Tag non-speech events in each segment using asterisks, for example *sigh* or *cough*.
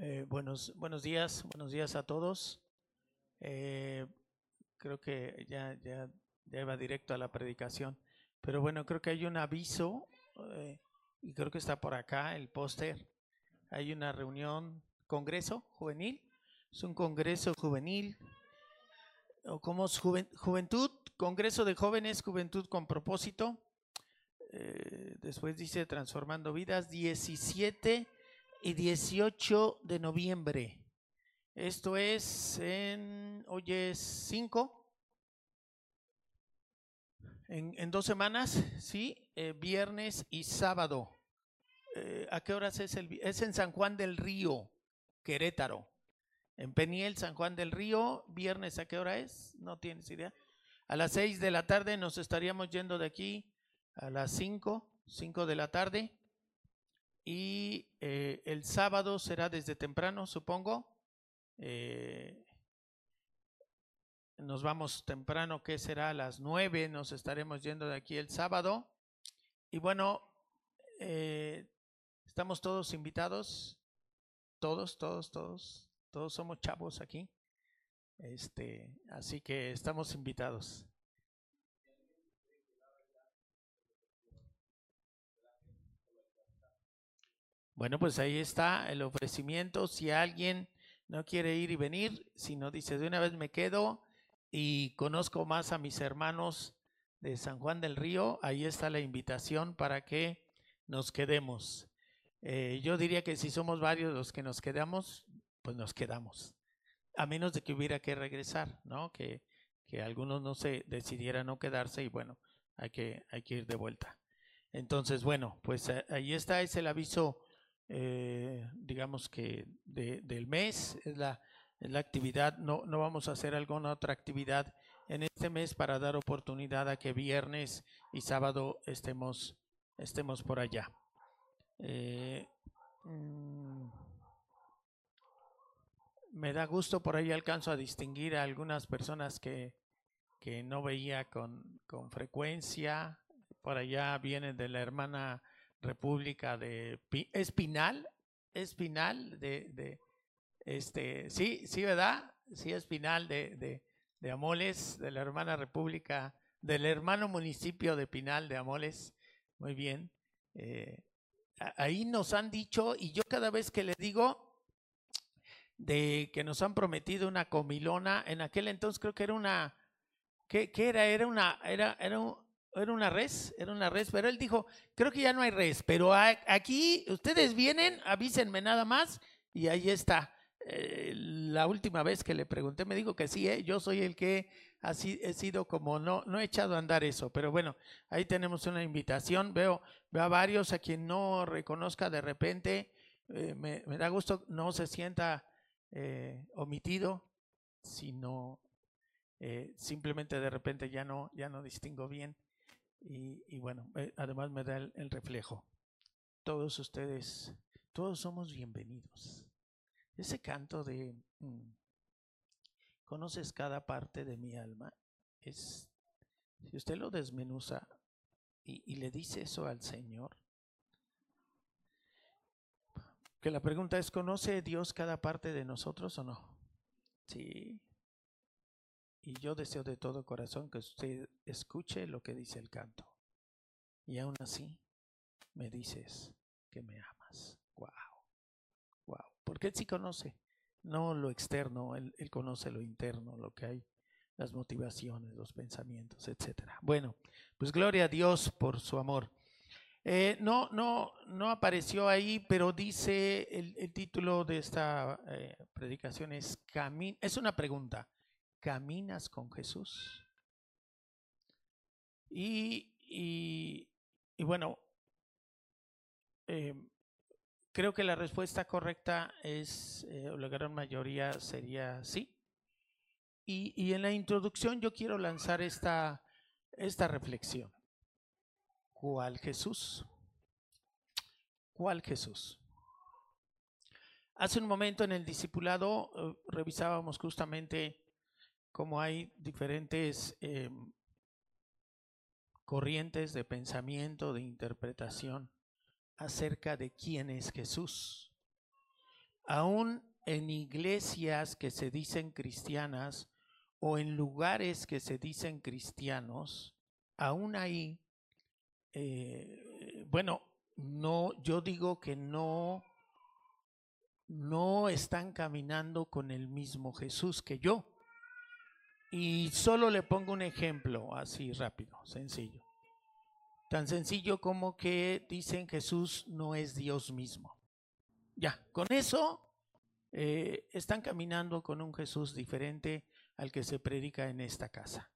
Eh, buenos, buenos días, buenos días a todos. Eh, creo que ya, ya, ya iba directo a la predicación, pero bueno, creo que hay un aviso eh, y creo que está por acá el póster. Hay una reunión, congreso juvenil, es un congreso juvenil, o como es juven- juventud, congreso de jóvenes, juventud con propósito. Eh, después dice transformando vidas, 17 y 18 de noviembre. Esto es en, hoy es 5, en, dos semanas, ¿sí? Eh, viernes y sábado. Eh, ¿A qué horas es el? Es en San Juan del Río, Querétaro. En Peniel, San Juan del Río, viernes, ¿a qué hora es? No tienes idea. A las 6 de la tarde nos estaríamos yendo de aquí a las 5, 5 de la tarde. Y eh, el sábado será desde temprano, supongo. Eh, nos vamos temprano, que será a las 9, nos estaremos yendo de aquí el sábado. Y bueno, eh, estamos todos invitados, todos, todos, todos, todos somos chavos aquí. Este, así que estamos invitados. Bueno, pues ahí está el ofrecimiento. Si alguien no quiere ir y venir, sino dice de una vez me quedo y conozco más a mis hermanos de San Juan del Río, ahí está la invitación para que nos quedemos. Eh, yo diría que si somos varios los que nos quedamos, pues nos quedamos. A menos de que hubiera que regresar, ¿no? Que, que algunos no se decidieran no quedarse y bueno, hay que, hay que ir de vuelta. Entonces, bueno, pues eh, ahí está, es el aviso, eh, digamos que de- del mes, es la, es la actividad, no, no vamos a hacer alguna otra actividad en este mes para dar oportunidad a que viernes y sábado estemos, estemos por allá. Eh, mm, me da gusto, por ahí alcanzo a distinguir a algunas personas que, que no veía con, con frecuencia. Por allá vienen de la hermana República de Pi- Espinal, Espinal de, de este, sí, sí, ¿verdad? Sí, Espinal de, de, de Amoles, de la hermana República, del hermano municipio de Pinal de Amoles. Muy bien. Eh, ahí nos han dicho, y yo cada vez que le digo de que nos han prometido una comilona, en aquel entonces creo que era una, ¿qué, qué era? Era una, era, era, un- era una res, era una res, pero él dijo, creo que ya no hay res, pero aquí ustedes vienen, avísenme nada más, y ahí está. Eh, la última vez que le pregunté me dijo que sí, ¿eh? yo soy el que así he sido como no, no he echado a andar eso, pero bueno, ahí tenemos una invitación, veo, veo a varios a quien no reconozca de repente, eh, me, me da gusto, no se sienta eh, omitido, sino simplemente de repente ya no, ya no distingo bien y, y bueno, eh, además me da el, reflejo. Todos ustedes, todos somos bienvenidos. Ese canto de mm, conoces cada parte de mi alma es, si usted lo desmenuza y le dice eso al Señor, que la pregunta es, ¿conoce Dios cada parte de nosotros o no? Sí. Y yo deseo de todo corazón que usted escuche lo que dice el canto. Y aún así me dices que me amas. Wow. Wow. Porque él sí conoce, no lo externo, él, conoce lo interno, lo que hay, las motivaciones, los pensamientos, etcétera. Bueno, pues gloria a Dios por su amor. Eh, no, no, no apareció ahí, pero dice el, título de esta eh, predicación es Cami- es una pregunta. ¿Caminas con Jesús? Y, y, y bueno, eh, creo que la respuesta correcta es, eh, la gran mayoría sería sí. Y, y en la introducción yo quiero lanzar esta, esta reflexión. ¿Cuál Jesús? ¿Cuál Jesús? Hace un momento en el discipulado eh, revisábamos justamente cómo hay diferentes eh, corrientes de pensamiento, de interpretación acerca de quién es Jesús. aún en iglesias que se dicen cristianas o en lugares que se dicen cristianos, aún ahí, eh, bueno, no, yo digo que no, no están caminando con el mismo Jesús que yo. Y solo le pongo un ejemplo así rápido, sencillo. Tan sencillo como que dicen Jesús no es Dios mismo. Ya, con eso eh, están caminando con un Jesús diferente al que se predica en esta casa.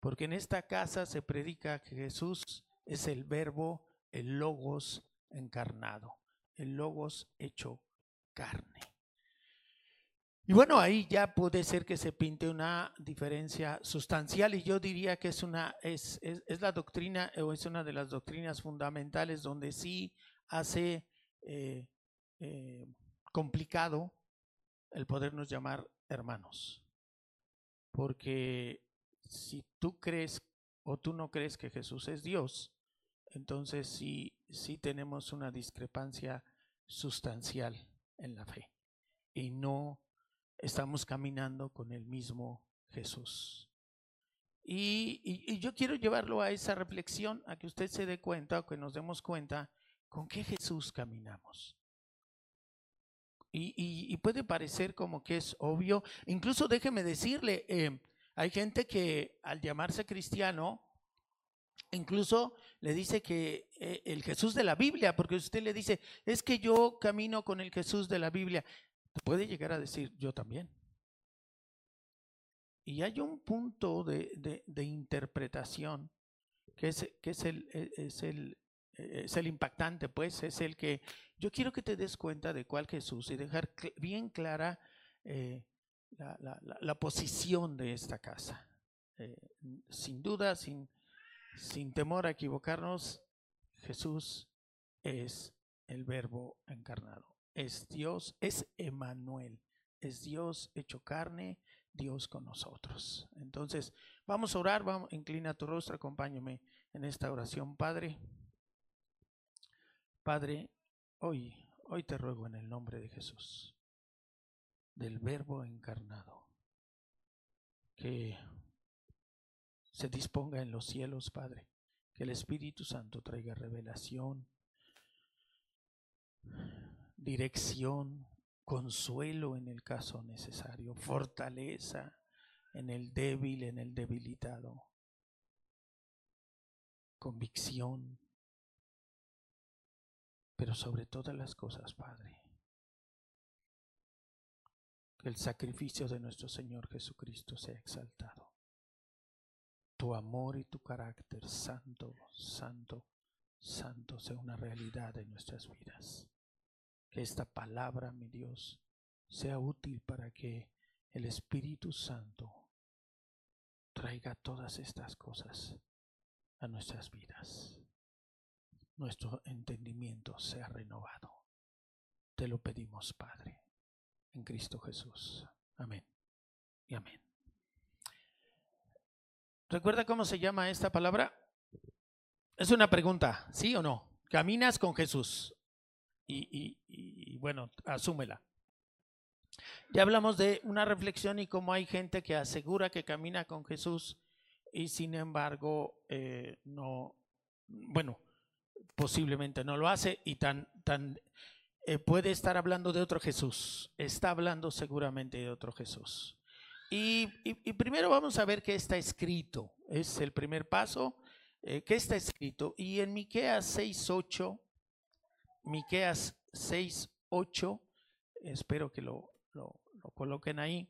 Porque en esta casa se predica que Jesús es el verbo, el logos encarnado, el logos hecho carne. Y bueno, ahí ya puede ser que se pinte una diferencia sustancial y yo diría que es una es, es, la doctrina o es una de las doctrinas fundamentales donde sí hace eh, eh, complicado el podernos llamar hermanos. Porque si tú crees o tú no crees que Jesús es Dios, entonces sí, sí tenemos una discrepancia sustancial en la fe y no estamos caminando con el mismo Jesús. Y, y, yo quiero llevarlo a esa reflexión, a que usted se dé cuenta o que nos demos cuenta con qué Jesús caminamos. Y, y puede parecer como que es obvio, incluso déjeme decirle, eh, hay gente que al llamarse cristiano, incluso le dice que eh, el Jesús de la Biblia, porque usted le dice, es que yo camino con el Jesús de la Biblia puede llegar a decir yo también. Y hay un punto de, interpretación que, es, que es, el, e, es, el, es el impactante, pues es el que yo quiero que te des cuenta de cuál Jesús y dejar bien clara eh, la, posición de esta casa. Eh, sin duda, sin, sin temor a equivocarnos, Jesús es el verbo encarnado es Dios, es Emanuel, es Dios hecho carne, Dios con nosotros. Entonces, vamos a orar, vamos, inclina tu rostro, acompáñame en esta oración, Padre. Padre, hoy, hoy te ruego en el nombre de Jesús, del Verbo encarnado, que se disponga en los cielos, Padre, que el Espíritu Santo traiga revelación dirección, consuelo en el caso necesario, fortaleza en el débil, en el debilitado, convicción, pero sobre todas las cosas, Padre, que el sacrificio de nuestro Señor Jesucristo sea exaltado. Tu amor y tu carácter santo, santo, santo sea una realidad en nuestras vidas que esta palabra, mi Dios, sea útil para que el Espíritu Santo traiga todas estas cosas a nuestras vidas. Nuestro entendimiento sea renovado. Te lo pedimos, Padre, en Cristo Jesús. Amén y amén. ¿Recuerda cómo se llama esta palabra? Es una pregunta, ¿sí o no? Caminas con Jesús y, bueno, asúmela. Ya hablamos de una reflexión y cómo hay gente que asegura que camina con Jesús y sin embargo eh, no, bueno, posiblemente no lo hace y tan, tan eh, puede estar hablando de otro Jesús, está hablando seguramente de otro Jesús. Y, primero vamos a ver qué está escrito, es el primer paso, eh, qué está escrito. Y en Miqueas 6.8 Miqueas 6, 8, espero que lo, lo, coloquen ahí.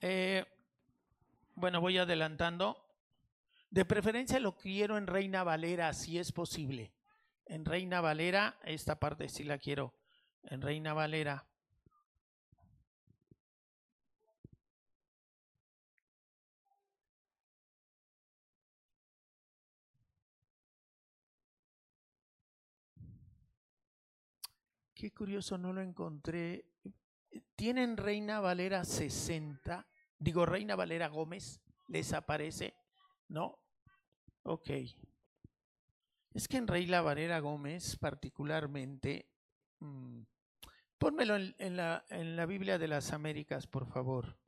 Eh, bueno, voy adelantando. De preferencia lo quiero en Reina Valera, si es posible. En Reina Valera, esta parte sí la quiero en Reina Valera. Qué curioso, no lo encontré. ¿Tienen Reina Valera 60? Digo, Reina Valera Gómez, ¿les aparece? ¿No? Ok. Es que en Rey La Varera Gómez, particularmente, mm, pónmelo en, la, en la Biblia de las Américas, por favor.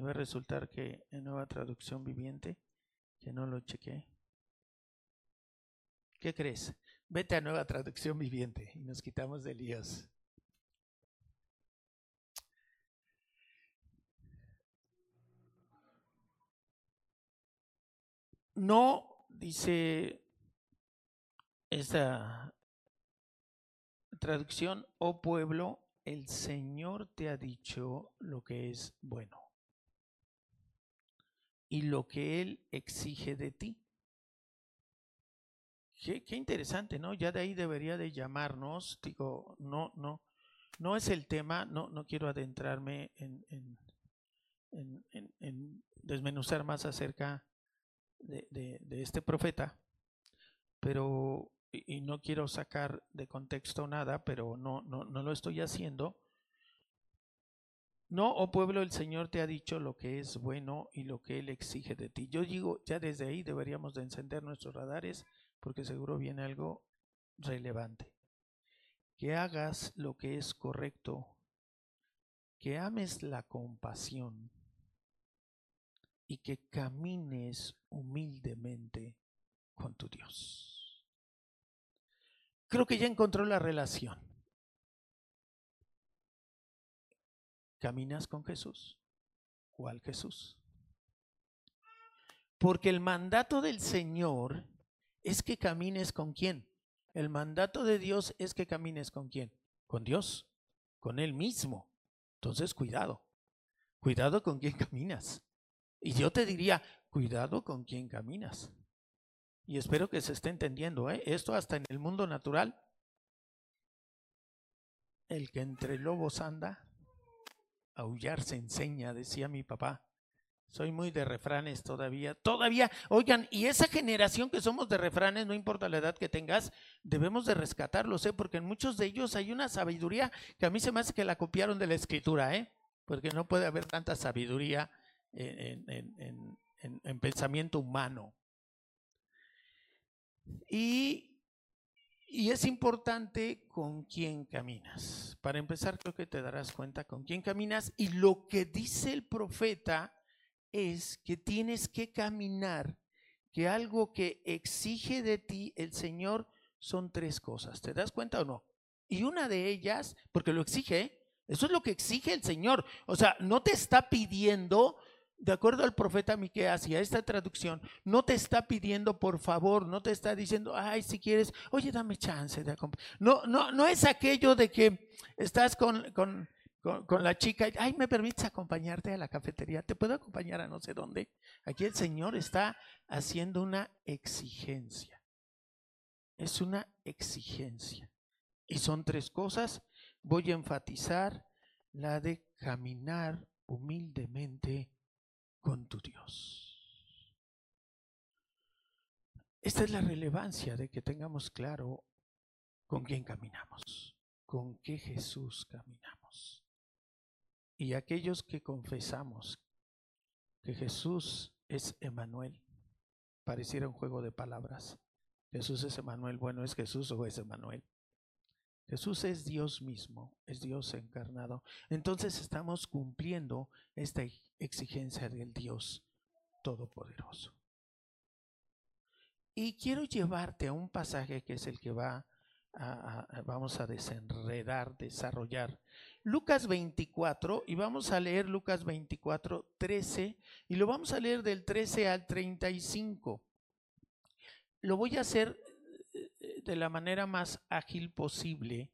Y va a resultar que en nueva traducción viviente, que no lo chequé. ¿Qué crees? Vete a nueva traducción viviente y nos quitamos de líos. No, dice esta traducción, oh pueblo, el Señor te ha dicho lo que es bueno y lo que Él exige de ti. Qué, interesante, ¿no? Ya de ahí debería de llamarnos, digo, no, no, no es el tema, no, no quiero adentrarme en, en, desmenuzar más acerca de, este profeta, pero, y, no quiero sacar de contexto nada, pero no, no, no lo estoy haciendo. No, oh pueblo, el Señor te ha dicho lo que es bueno y lo que Él exige de ti. Yo digo, ya desde ahí deberíamos de encender nuestros radares porque seguro viene algo relevante. Que hagas lo que es correcto, que ames la compasión y que camines humildemente con tu Dios. Creo que ya encontró la relación. ¿Caminas con Jesús? ¿Cuál Jesús? Porque el mandato del Señor es que camines con quién. El mandato de Dios es que camines con quién. Con Dios, con Él mismo. Entonces, cuidado. Cuidado con quién caminas. Y yo te diría, cuidado con quién caminas. Y espero que se esté entendiendo. ¿eh? Esto hasta en el mundo natural. El que entre lobos anda, aullar se enseña, decía mi papá. Soy muy de refranes todavía. Todavía, oigan, y esa generación que somos de refranes, no importa la edad que tengas, debemos de rescatarlos, ¿eh? porque en muchos de ellos hay una sabiduría que a mí se me hace que la copiaron de la escritura, ¿eh? porque no puede haber tanta sabiduría en, en pensamiento humano. Y, y es importante con quién caminas. Para empezar, creo que te darás cuenta con quién caminas y lo que dice el profeta es que tienes que caminar, que algo que exige de ti el Señor son tres cosas. ¿Te das cuenta o no? Y una de ellas, porque lo exige, eso es lo que exige el Señor. O sea, no te está pidiendo, de acuerdo al profeta Miqueas y a esta traducción, no te está pidiendo por favor, no te está diciendo, ay, si quieres, oye, dame chance de acompañar. No, no, no es aquello de que estás con, con con, la chica, ay, ¿me permites acompañarte a la cafetería? ¿Te puedo acompañar a no sé dónde? Aquí el Señor está haciendo una exigencia. Es una exigencia. Y son tres cosas. Voy a enfatizar la de caminar humildemente con tu Dios. Esta es la relevancia de que tengamos claro con quién caminamos, con qué Jesús caminamos y aquellos que confesamos que Jesús es Emanuel, pareciera un juego de palabras. Jesús es Emanuel, bueno, ¿es Jesús o es Emanuel? Jesús es Dios mismo, es Dios encarnado. Entonces estamos cumpliendo esta exigencia del Dios Todopoderoso. Y quiero llevarte a un pasaje que es el que va a, vamos a desenredar, desarrollar Lucas 24, y vamos a leer Lucas 24, 13, y lo vamos a leer del 13 al 35. Lo voy a hacer de la manera más ágil posible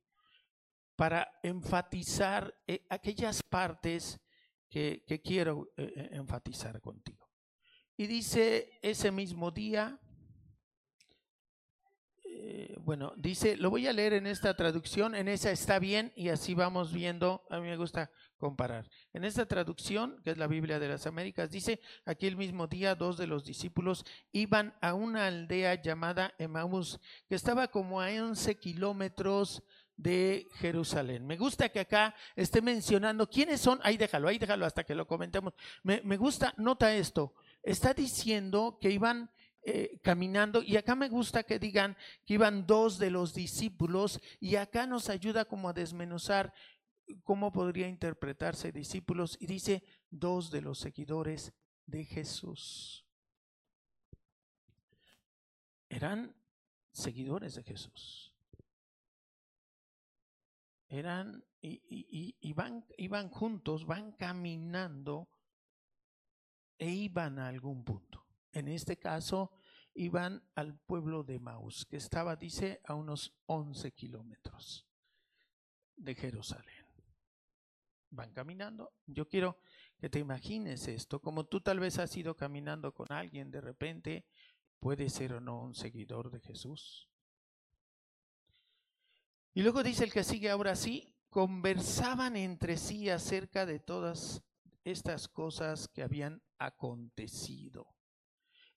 para enfatizar eh, aquellas partes que, quiero eh, enfatizar contigo. Y dice, ese mismo día, eh, bueno, dice, lo voy a leer en esta traducción, en esa está bien y así vamos viendo, a mí me gusta comparar. En esta traducción, que es la Biblia de las Américas, dice, aquí el mismo día dos de los discípulos iban a una aldea llamada Emaús, que estaba como a 11 kilómetros de Jerusalén. Me gusta que acá esté mencionando quiénes son, ahí déjalo, ahí déjalo hasta que lo comentemos. Me, gusta, nota esto, está diciendo que iban eh, caminando y acá me gusta que digan que iban dos de los discípulos y acá nos ayuda como a desmenuzar cómo podría interpretarse discípulos y dice dos de los seguidores de Jesús. Eran seguidores de Jesús. Eran y, iban juntos, van caminando e iban a algún punto. En este caso, iban al pueblo de Maús, que estaba, dice, a unos 11 kilómetros de Jerusalén. Van caminando. Yo quiero que te imagines esto, como tú tal vez has ido caminando con alguien de repente, puede ser o no un seguidor de Jesús. Y luego dice el que sigue ahora sí, conversaban entre sí acerca de todas estas cosas que habían acontecido.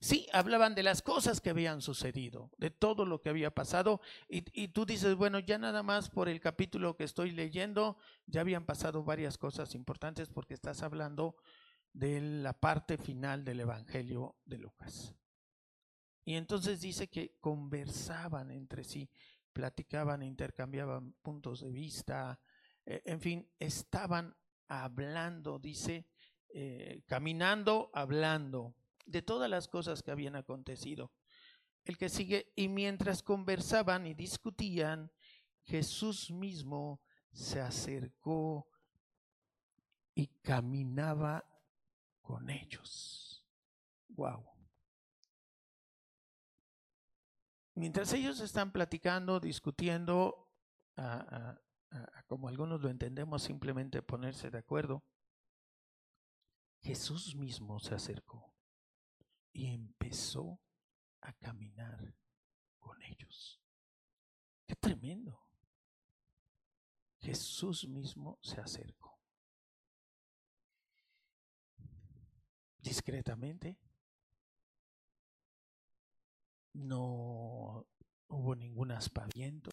Sí, hablaban de las cosas que habían sucedido, de todo lo que había pasado, y, tú dices, bueno, ya nada más por el capítulo que estoy leyendo, ya habían pasado varias cosas importantes porque estás hablando de la parte final del Evangelio de Lucas. Y entonces dice que conversaban entre sí platicaban, intercambiaban puntos de vista, eh, en fin, estaban hablando, dice, eh, caminando, hablando de todas las cosas que habían acontecido. El que sigue, y mientras conversaban y discutían, Jesús mismo se acercó y caminaba con ellos. Wow. Mientras ellos están platicando, discutiendo, como algunos lo entendemos, simplemente ponerse de acuerdo, Jesús mismo se acercó y empezó a caminar con ellos. Qué tremendo. Jesús mismo se acercó. Discretamente, no hubo ningún aspaviento.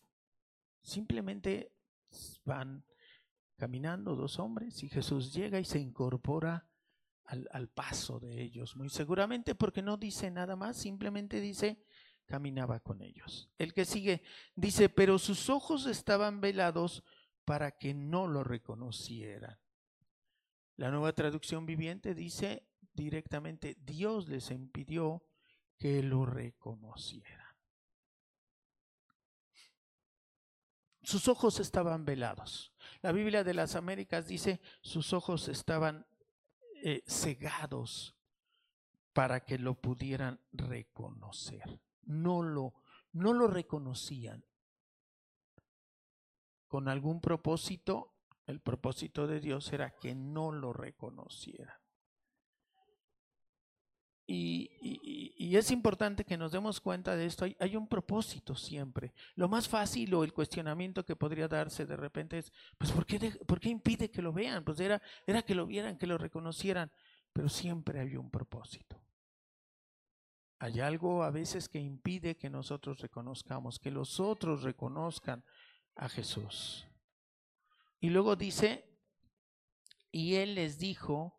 Simplemente van caminando dos hombres y Jesús llega y se incorpora al, paso de ellos, muy seguramente porque no dice nada más, simplemente dice, caminaba con ellos. El que sigue dice, pero sus ojos estaban velados para que no lo reconocieran. La nueva traducción viviente dice directamente, Dios les impidió que lo reconocieran. Sus ojos estaban velados. La Biblia de las Américas dice, sus ojos estaban eh, cegados para que lo pudieran reconocer. No lo, no lo reconocían. Con algún propósito, el propósito de Dios era que no lo reconocieran. Y, es importante que nos demos cuenta de esto. Hay, un propósito siempre. Lo más fácil o el cuestionamiento que podría darse de repente es, pues, ¿por qué, ¿por qué impide que lo vean? Pues era, era que lo vieran, que lo reconocieran. Pero siempre hay un propósito. Hay algo a veces que impide que nosotros reconozcamos, que los otros reconozcan a Jesús. Y luego dice, y él les dijo,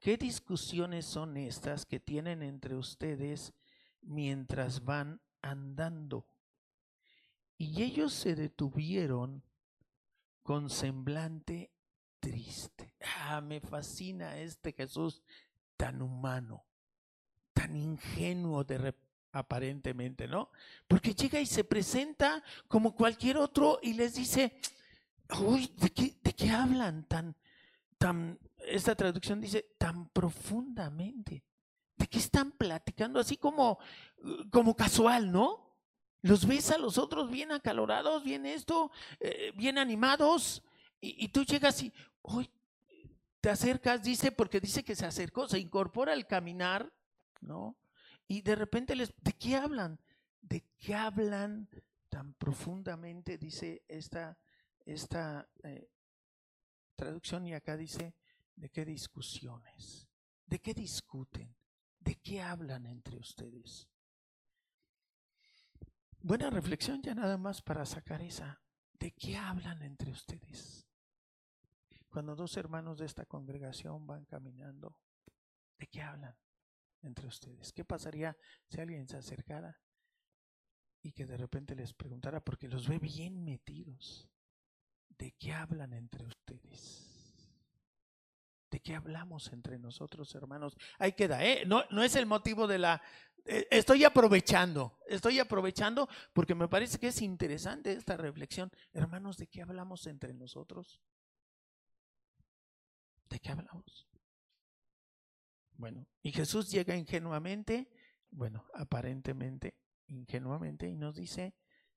¿Qué discusiones son estas que tienen entre ustedes mientras van andando? Y ellos se detuvieron con semblante triste. Ah, me fascina este Jesús tan humano, tan ingenuo de aparentemente, ¿no? Porque llega y se presenta como cualquier otro y les dice, uy, ¿de qué, de qué hablan tan, tan esta traducción dice tan profundamente. ¿De qué están platicando? Así como, como casual, ¿no? Los ves a los otros bien acalorados, bien esto, eh, bien animados, y, tú llegas y, hoy te acercas, dice, porque dice que se acercó, se incorpora al caminar, ¿no? Y de repente les, ¿de qué hablan? ¿De qué hablan tan profundamente? Dice esta, esta eh, traducción y acá dice, ¿De qué discusiones? ¿De qué discuten? ¿De qué hablan entre ustedes? Buena reflexión ya nada más para sacar esa. ¿De qué hablan entre ustedes? Cuando dos hermanos de esta congregación van caminando, ¿de qué hablan entre ustedes? ¿Qué pasaría si alguien se acercara y que de repente les preguntara, porque los ve bien metidos, ¿de qué hablan entre ustedes? ¿De qué hablamos entre nosotros, hermanos? Ahí queda, ¿eh? No, no es el motivo de la... Eh, estoy aprovechando, estoy aprovechando porque me parece que es interesante esta reflexión. Hermanos, ¿de qué hablamos entre nosotros? ¿De qué hablamos? Bueno, y Jesús llega ingenuamente, bueno, aparentemente ingenuamente, y nos dice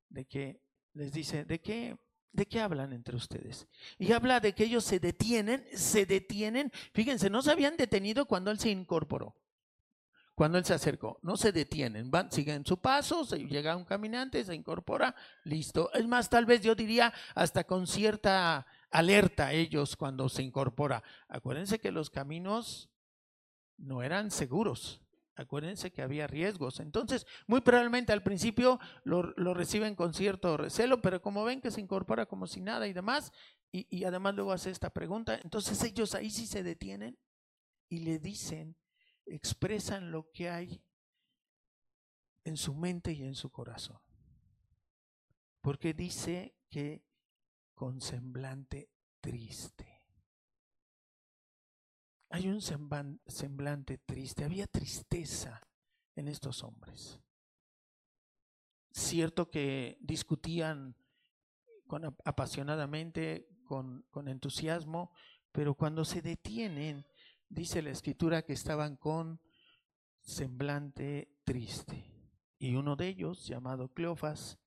de que, les dice, ¿de qué ¿De qué hablan entre ustedes? Y habla de que ellos se detienen, se detienen. Fíjense, no se habían detenido cuando él se incorporó, cuando él se acercó. No se detienen, van, siguen su paso, se, llega un caminante, se incorpora, listo. Es más, tal vez yo diría hasta con cierta alerta ellos cuando se incorpora. Acuérdense que los caminos no eran seguros. Acuérdense que había riesgos. Entonces, muy probablemente al principio lo, reciben con cierto recelo, pero como ven que se incorpora como si nada y demás, y, y además luego hace esta pregunta, entonces ellos ahí sí se detienen y le dicen, expresan lo que hay en su mente y en su corazón. Porque dice que con semblante triste. Hay un semblante triste, había tristeza en estos hombres. Cierto que discutían apasionadamente, con, con entusiasmo, pero cuando se detienen, dice la escritura que estaban con semblante triste. Y uno de ellos, llamado Cleofas,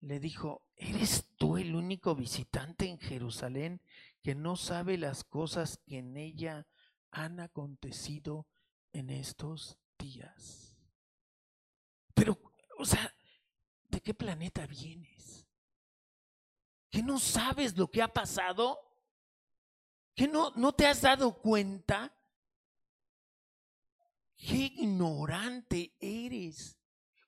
le dijo, ¿eres tú el único visitante en Jerusalén que no sabe las cosas que en ella han acontecido en estos días. Pero, o sea, ¿de qué planeta vienes? ¿Que no sabes lo que ha pasado? ¿Que no, no te has dado cuenta? Qué ignorante eres.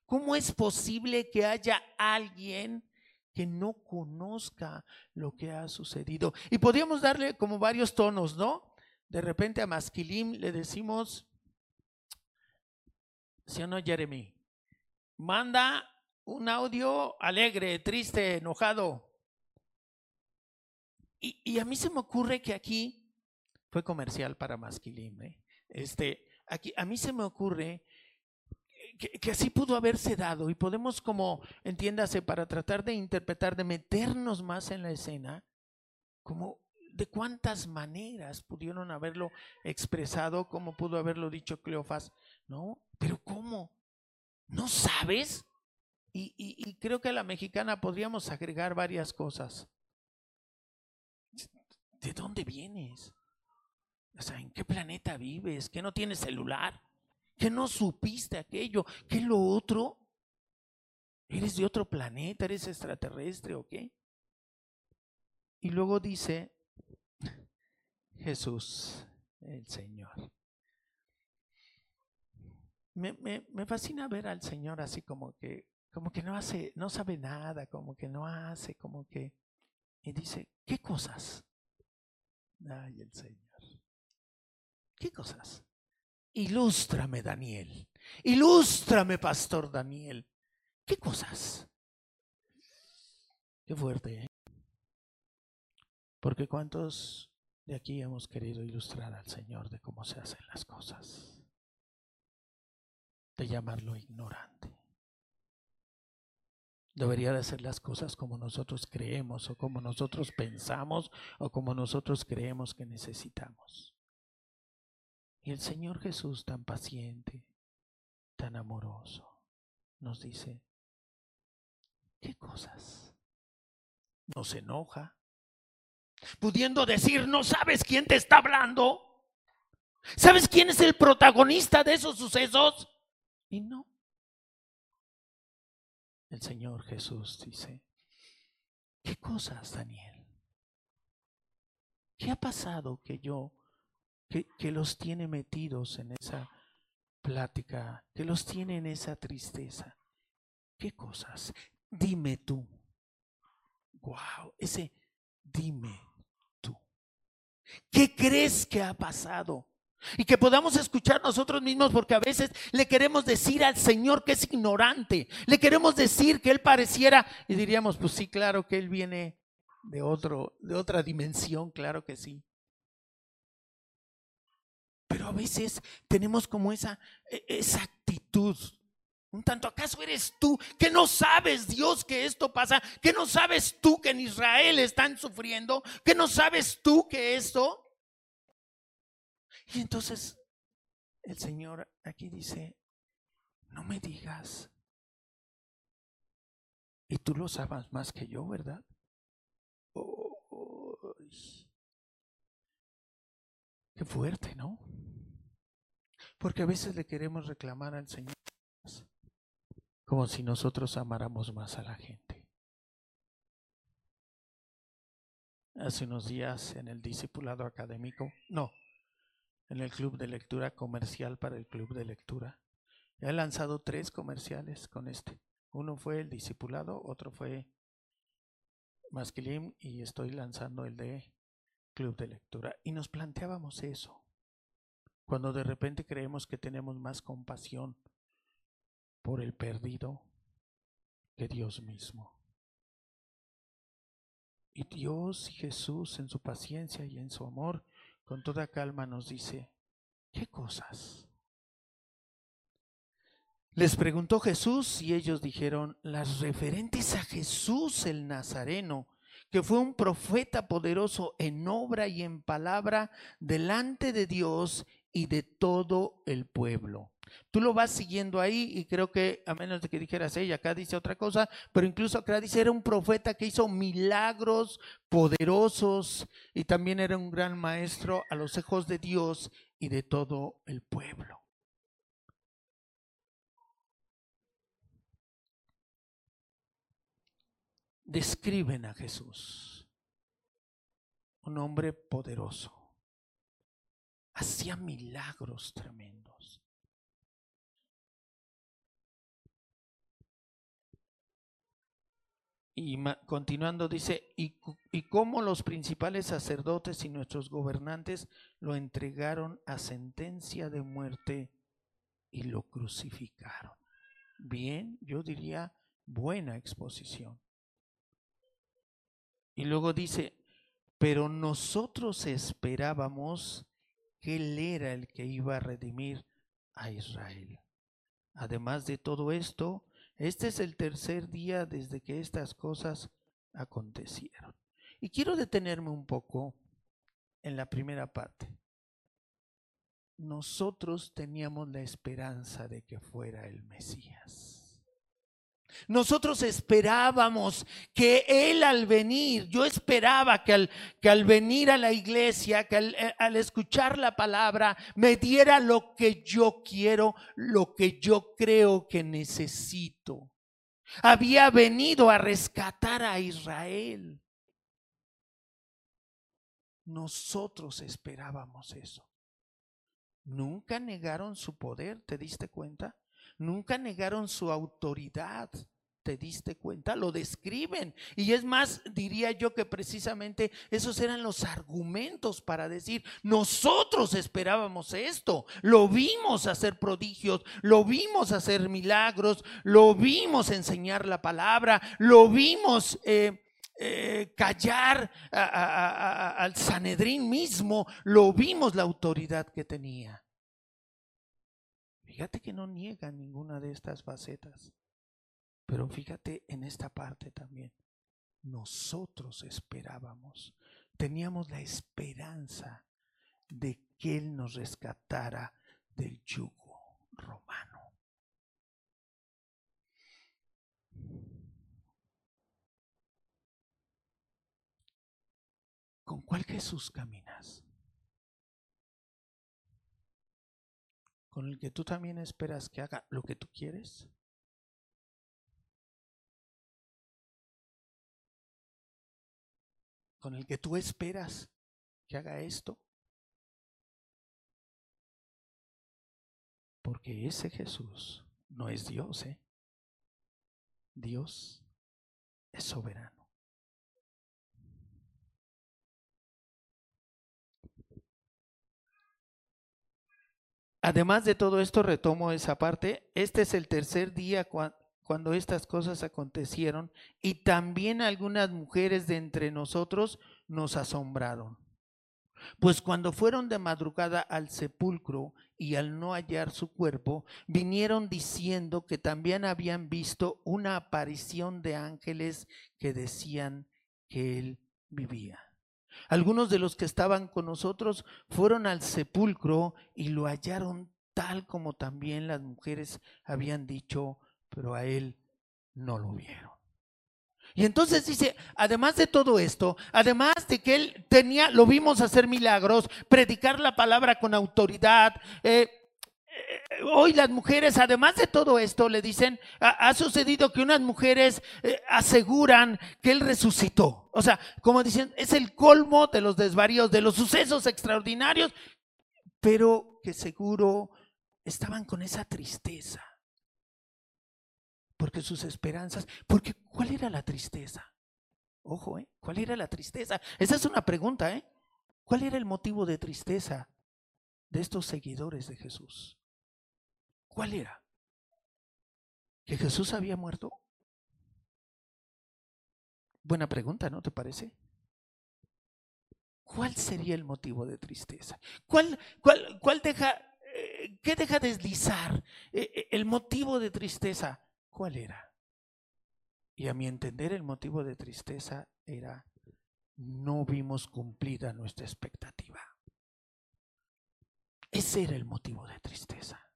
¿Cómo es posible que haya alguien que no conozca lo que ha sucedido? Y podríamos darle como varios tonos, ¿no? De repente a Masquilim le decimos, ¿sí o no, Jeremy? Manda un audio alegre, triste, enojado. Y, a mí se me ocurre que aquí fue comercial para Masquilim. ¿eh? Este, aquí, a mí se me ocurre que, que, así pudo haberse dado y podemos como, entiéndase, para tratar de interpretar, de meternos más en la escena, como de cuántas maneras pudieron haberlo expresado, cómo pudo haberlo dicho Cleofas, ¿no? Pero ¿cómo? ¿No sabes? Y, y, creo que a la mexicana podríamos agregar varias cosas. ¿De dónde vienes? O sea, ¿en qué planeta vives? ¿Que no tienes celular? ¿Que no supiste aquello? ¿Qué lo otro? ¿Eres de otro planeta? ¿Eres extraterrestre o qué? Y luego dice Jesús, el Señor. Me, me, fascina ver al Señor así como que, como que no hace, no sabe nada, como que no hace, como que, y dice, ¿qué cosas? Ay, el Señor. ¿Qué cosas? Ilústrame, Daniel. Ilústrame, Pastor Daniel. ¿Qué cosas? Qué fuerte, ¿eh? Porque cuántos de aquí hemos querido ilustrar al Señor de cómo se hacen las cosas, de llamarlo ignorante. Debería de hacer las cosas como nosotros creemos o como nosotros pensamos o como nosotros creemos que necesitamos. Y el Señor Jesús tan paciente, tan amoroso, nos dice, ¿qué cosas? Nos enoja, pudiendo decir, no sabes quién te está hablando. ¿Sabes quién es el protagonista de esos sucesos? Y no. El Señor Jesús dice, ¿qué cosas, Daniel? ¿Qué ha pasado que yo, que, que los tiene metidos en esa plática, que los tiene en esa tristeza? ¿Qué cosas? Dime tú. wow, ese dime. ¿Qué crees que ha pasado? Y que podamos escuchar nosotros mismos porque a veces le queremos decir al Señor que es ignorante. Le queremos decir que Él pareciera y diríamos, pues sí, claro que Él viene de, otro, de otra dimensión, claro que sí. Pero a veces tenemos como esa, e, esa actitud. Un tanto, ¿acaso eres tú que no sabes, Dios, que esto pasa? ¿Que no sabes tú que en Israel están sufriendo? ¿Que no sabes tú que esto? Y entonces el Señor aquí dice, no me digas. Y tú lo sabes más que yo, ¿verdad? qué fuerte, ¿no? Porque a veces le queremos reclamar al Señor como si nosotros amáramos más a la gente. Hace unos días en el discipulado académico, no, en el club de lectura comercial para el club de lectura. He lanzado tres comerciales con este. Uno fue el discipulado, otro fue Masquilim y estoy lanzando el de club de lectura. Y nos planteábamos eso. Cuando de repente creemos que tenemos más compasión por el perdido que Dios mismo. Y Dios y Jesús en su paciencia y en su amor con toda calma nos dice, ¿qué cosas? Les preguntó Jesús y ellos dijeron, las referentes a Jesús el Nazareno, que fue un profeta poderoso en obra y en palabra delante de Dios y de todo el pueblo. Tú lo vas siguiendo ahí y creo que, a menos de que dijeras, ella acá dice otra cosa, pero incluso acá dice, era un profeta que hizo milagros poderosos y también era un gran maestro a los ojos de Dios y de todo el pueblo. Describen a Jesús, un hombre poderoso, hacía milagros tremendos. Y continuando dice, y, y cómo los principales sacerdotes y nuestros gobernantes lo entregaron a sentencia de muerte y lo crucificaron. Bien, yo diría buena exposición. Y luego dice, pero nosotros esperábamos Él era el que iba a redimir a Israel. Además de todo esto, este es el tercer día desde que estas cosas acontecieron. Y quiero detenerme un poco en la primera parte. Nosotros teníamos la esperanza de que fuera el Mesías. Nosotros esperábamos que Él al venir, yo esperaba que al, que al venir a la iglesia, que al, eh, al, escuchar la palabra, me diera lo que yo quiero, lo que yo creo que necesito. Había venido a rescatar a Israel. Nosotros esperábamos eso. Nunca negaron su poder, ¿te diste cuenta? Nunca negaron su autoridad. ¿Te diste cuenta? Lo describen. Y es más, diría yo que precisamente esos eran los argumentos para decir, nosotros esperábamos esto, lo vimos hacer prodigios, lo vimos hacer milagros, lo vimos enseñar la palabra, lo vimos... Eh, eh, callar al Sanedrín mismo, lo vimos la autoridad que tenía. Fíjate que no niega ninguna de estas facetas. Pero fíjate en esta parte también. Nosotros esperábamos, teníamos la esperanza de que Él nos rescatara del yugo romano. ¿Con cuál Jesús caminas? Con el que tú también esperas que haga lo que tú quieres? ¿Con el que tú esperas que haga esto? Porque ese Jesús no es Dios, ¿eh? Dios es soberano. Además de todo esto, retomo esa parte, este es el tercer día cuando estas cosas acontecieron y también algunas mujeres de entre nosotros nos asombraron. Pues cuando fueron de madrugada al sepulcro y al no hallar su cuerpo, vinieron diciendo que también habían visto una aparición de ángeles que decían que él vivía. Algunos de los que estaban con nosotros fueron al sepulcro y lo hallaron tal como también las mujeres habían dicho, pero a él no lo vieron. Y entonces dice, además de todo esto, además de que él tenía, lo vimos hacer milagros, predicar la palabra con autoridad, eh, hoy las mujeres, además de todo esto, le dicen, ha, sucedido que unas mujeres eh, aseguran que él resucitó. O sea, como dicen, es el colmo de los desvaríos, de los sucesos extraordinarios, pero que seguro estaban con esa tristeza. Porque sus esperanzas, porque ¿cuál era la tristeza? Ojo, ¿eh? ¿Cuál era la tristeza? Esa es una pregunta, ¿eh? ¿Cuál era el motivo de tristeza de estos seguidores de Jesús? ¿Cuál era? ¿Que Jesús había muerto? Buena pregunta, ¿no te parece? ¿Cuál sería el motivo de tristeza? ¿Cuál, cuál, cuál deja, eh, qué deja deslizar eh, eh, el motivo de tristeza? ¿Cuál era? Y a mi entender el motivo de tristeza era no vimos cumplida nuestra expectativa. Ese era el motivo de tristeza.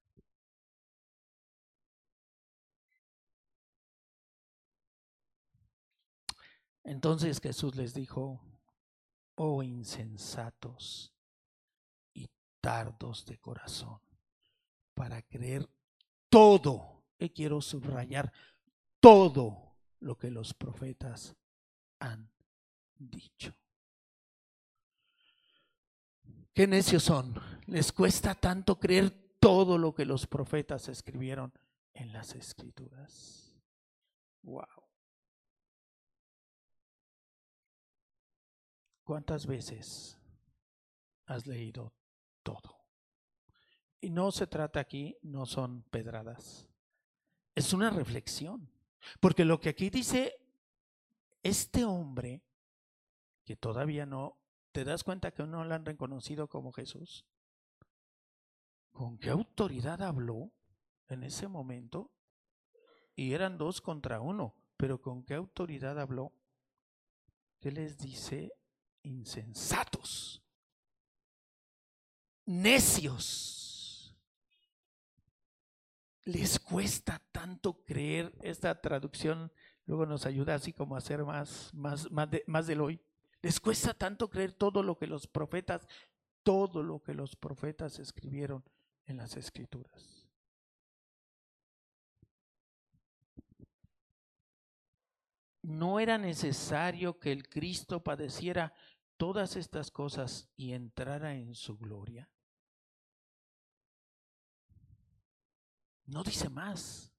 Entonces Jesús les dijo, oh insensatos y tardos de corazón, para creer todo, y quiero subrayar, todo lo que los profetas han dicho. Qué necios son. Les cuesta tanto creer todo lo que los profetas escribieron en las escrituras. Wow. ¿Cuántas veces has leído todo? Y no se trata aquí, no son pedradas. Es una reflexión. Porque lo que aquí dice este hombre, que todavía no, ¿te das cuenta que no lo han reconocido como Jesús? ¿Con qué autoridad habló en ese momento? Y eran dos contra uno, pero ¿con qué autoridad habló? ¿Qué les dice insensatos, necios. Les cuesta tanto creer esta traducción, luego nos ayuda así como a hacer más, más, de, más del hoy. Les cuesta tanto creer todo lo que los profetas, todo lo que los profetas escribieron en las escrituras. no era necesario que el Cristo padeciera todas estas cosas y entrara en su gloria? No dice más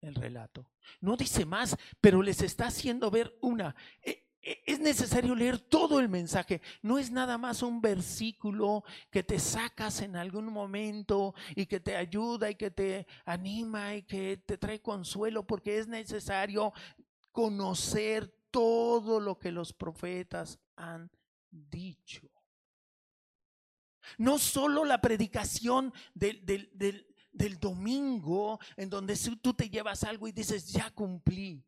el relato. No dice más, pero les está haciendo ver una. E, e, es necesario leer todo el mensaje. No es nada más un versículo que te sacas en algún momento y que te ayuda y que te anima y que te trae consuelo, porque es necesario conocer todo lo que los profetas han dicho. No solo la predicación del, del, domingo en donde tú te llevas algo y dices, ya cumplí.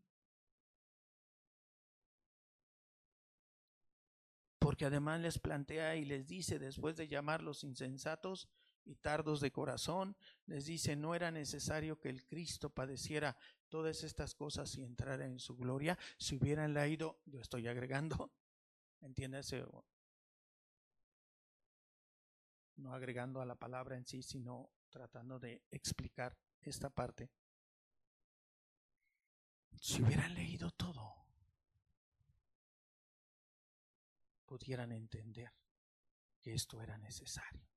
Porque además les plantea y les dice, después de llamarlos insensatos y tardos de corazón, les dice, no era necesario que el Cristo padeciera todas estas cosas y entrara en su gloria. Si hubieran leído, yo estoy agregando, Entiéndase, no agregando a la palabra en sí, sino tratando de explicar esta parte. Si hubieran leído todo, pudieran entender que esto era necesario.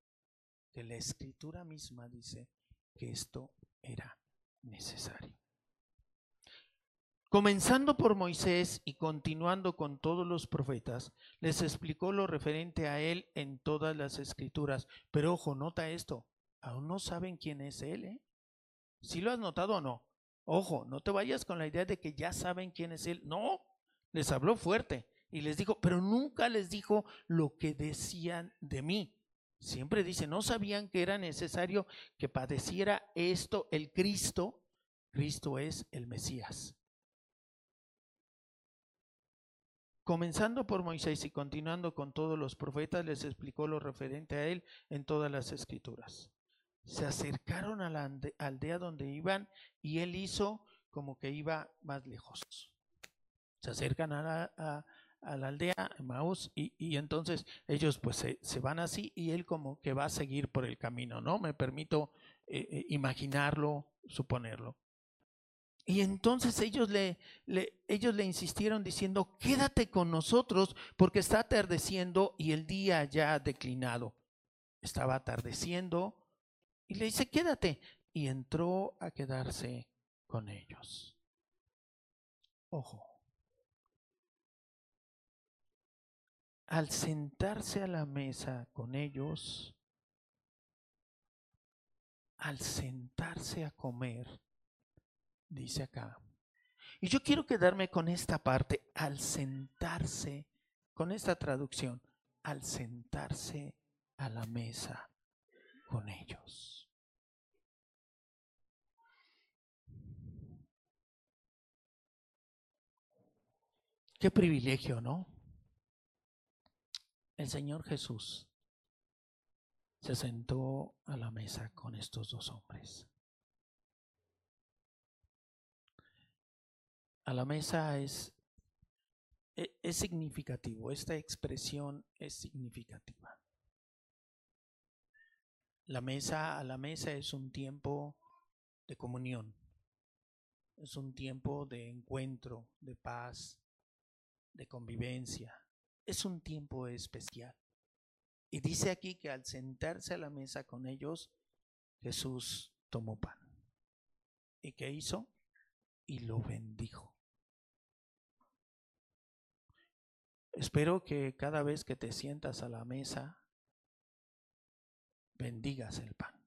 Que la escritura misma dice que esto era necesario. Comenzando por Moisés y continuando con todos los profetas, les explicó lo referente a él en todas las escrituras. Pero ojo, nota esto, aún no saben quién es Él. ¿eh? ¿Sí lo has notado o no? Ojo, no te vayas con la idea de que ya saben quién es Él. No, les habló fuerte y les dijo, pero nunca les dijo lo que decían de mí. Siempre dice, no sabían que era necesario que padeciera esto el Cristo. Cristo es el Mesías. Comenzando por Moisés y continuando con todos los profetas, les explicó lo referente a él en todas las escrituras. Se acercaron a la aldea donde iban y él hizo como que iba más lejos. Se acercan a la, aldea, Maús, y, entonces ellos pues se, van así y él como que va a seguir por el camino, ¿no? Me permito eh, eh, imaginarlo, suponerlo. Y entonces ellos le, ellos le insistieron diciendo, quédate con nosotros porque está atardeciendo y el día ya ha declinado. Estaba atardeciendo y le dice, quédate. Y entró a quedarse con ellos. Ojo. Al sentarse a la mesa con ellos, al sentarse a comer, dice acá. Y yo quiero quedarme con esta parte, al sentarse, con esta traducción, al sentarse a la mesa con ellos. Qué privilegio, ¿no? El Señor Jesús se sentó a la mesa con estos dos hombres. A la mesa es, e, es, significativo, esta expresión es significativa. La mesa a la mesa es un tiempo de comunión, es un tiempo de encuentro, de paz, de convivencia, es un tiempo especial. Y dice aquí que al sentarse a la mesa con ellos, Jesús tomó pan. ¿Y qué hizo? Y lo bendijo. Espero que cada vez que te sientas a la mesa, bendigas el pan.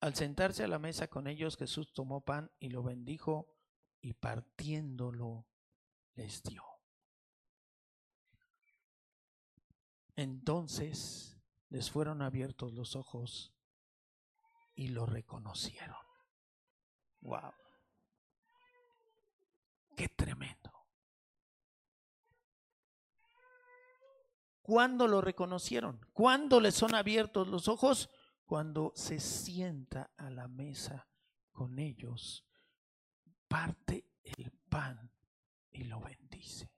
Al sentarse a la mesa con ellos, Jesús tomó pan y lo bendijo y partiéndolo les dio. Entonces les fueron abiertos los ojos y lo reconocieron. Wow. Qué tremendo. ¿Cuándo lo reconocieron? ¿Cuándo le son abiertos los ojos? Cuando se sienta a la mesa con ellos, parte el pan y lo bendice.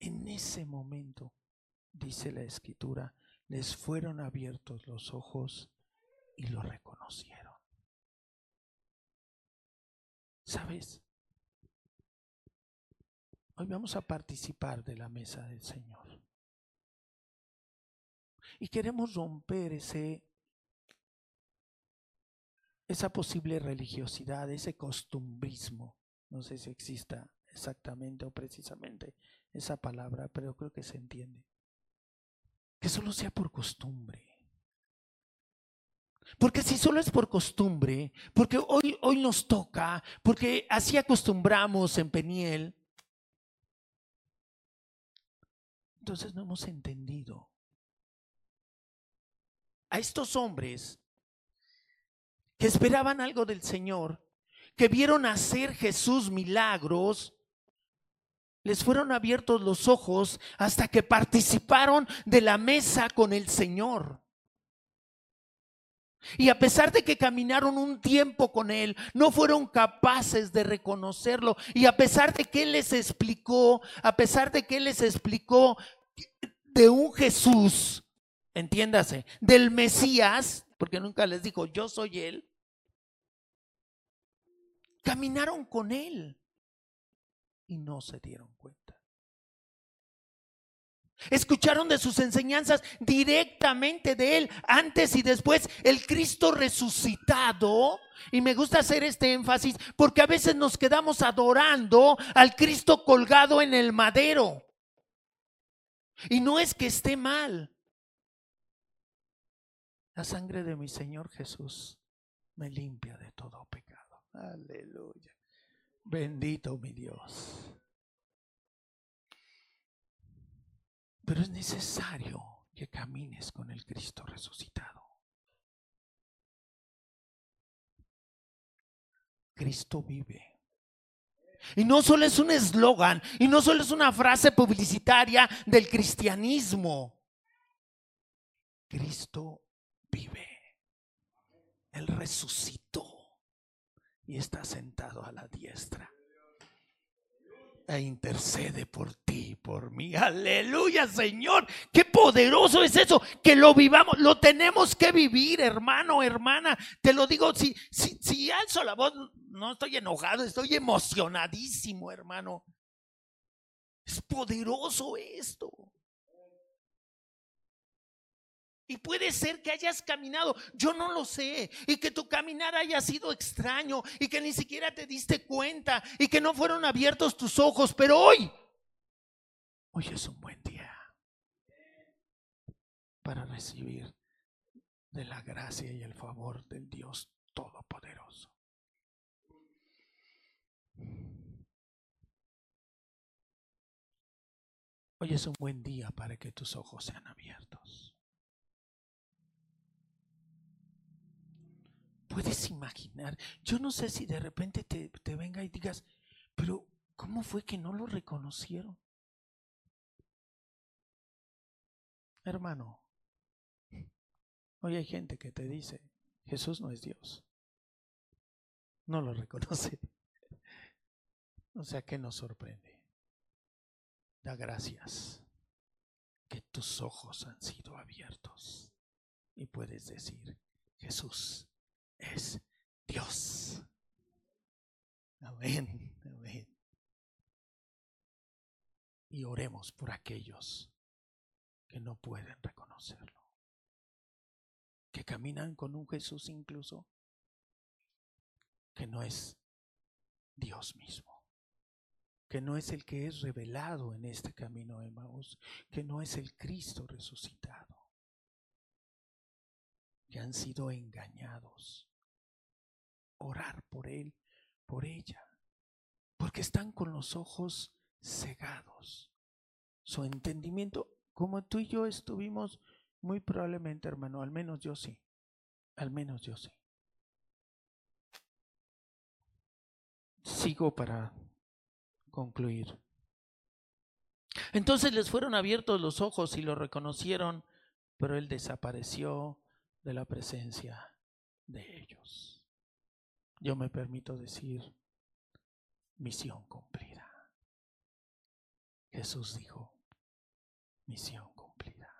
En ese momento, dice la escritura, les fueron abiertos los ojos y lo reconocieron. ¿Sabes? Hoy vamos a participar de la mesa del Señor. Y queremos romper ese, esa posible religiosidad, ese costumbrismo. No sé si exista exactamente o precisamente esa palabra, pero creo que se entiende. Que solo sea por costumbre. Porque si solo es por costumbre, porque hoy, hoy nos toca, porque así acostumbramos en Peniel, entonces no hemos entendido. A estos hombres que esperaban algo del Señor, que vieron hacer Jesús milagros, les fueron abiertos los ojos hasta que participaron de la mesa con el Señor. Y a pesar de que caminaron un tiempo con Él, no fueron capaces de reconocerlo. Y a pesar de que Él les explicó, a pesar de que Él les explicó de un Jesús, entiéndase, del Mesías, porque nunca les dijo, yo soy Él, caminaron con Él y no se dieron cuenta. Escucharon de sus enseñanzas directamente de Él, antes y después, el Cristo resucitado. Y me gusta hacer este énfasis porque a veces nos quedamos adorando al Cristo colgado en el madero. Y no es que esté mal, La sangre de mi Señor Jesús me limpia de todo pecado. Aleluya. Bendito mi Dios. Pero es necesario que camines con el Cristo resucitado. Cristo vive. Y no solo es un eslogan, y no solo es una frase publicitaria del cristianismo. Cristo vive. Él resucitó y está sentado a la diestra e intercede por ti, por mí. Aleluya, Señor. Qué poderoso es eso, que lo vivamos, lo tenemos que vivir, hermano, hermana. Te lo digo, si, si, si alzo la voz, no estoy enojado, estoy emocionadísimo, hermano. Es poderoso esto. Y puede ser que hayas caminado, yo no lo sé, y que tu caminar haya sido extraño y que ni siquiera te diste cuenta y que no fueron abiertos tus ojos, pero hoy, hoy es un buen día para recibir de la gracia y el favor del Dios Todopoderoso. Hoy es un buen día para que tus ojos sean abiertos. Puedes imaginar. Yo no sé si de repente te, venga y digas, pero ¿cómo fue que no lo reconocieron? Hermano, hoy hay gente que te dice, Jesús no es Dios. No lo reconoce. *laughs* O sea, ¿qué nos sorprende? Da gracias que tus ojos han sido abiertos y puedes decir, Jesús es Dios. Amén. Y oremos por aquellos que no pueden reconocerlo, que caminan con un Jesús incluso que no es Dios mismo, que no es el que es revelado en este camino de Maús, que no es el Cristo resucitado, que han sido engañados orar por él, por ella, porque están con los ojos cegados. Su entendimiento, como tú y yo estuvimos, muy probablemente, hermano, al menos yo sí, al menos yo sí. Sigo para concluir. Entonces les fueron abiertos los ojos y lo reconocieron, pero él desapareció de la presencia de ellos yo me permito decir, misión cumplida. Jesús dijo, misión cumplida.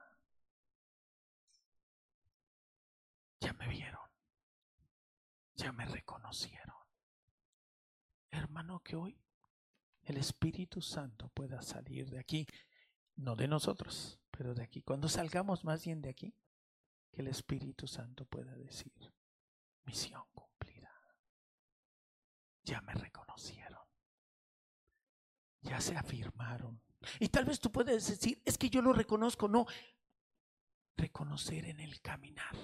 Ya me vieron, ya me reconocieron. Hermano, que hoy el Espíritu Santo pueda salir de aquí, no de nosotros, pero de aquí. Cuando salgamos más bien de aquí, que el Espíritu Santo pueda decir, misión cumplida ya me reconocieron, ya se afirmaron. Y tal vez tú puedes decir, es que yo lo reconozco, no, reconocer en el caminar.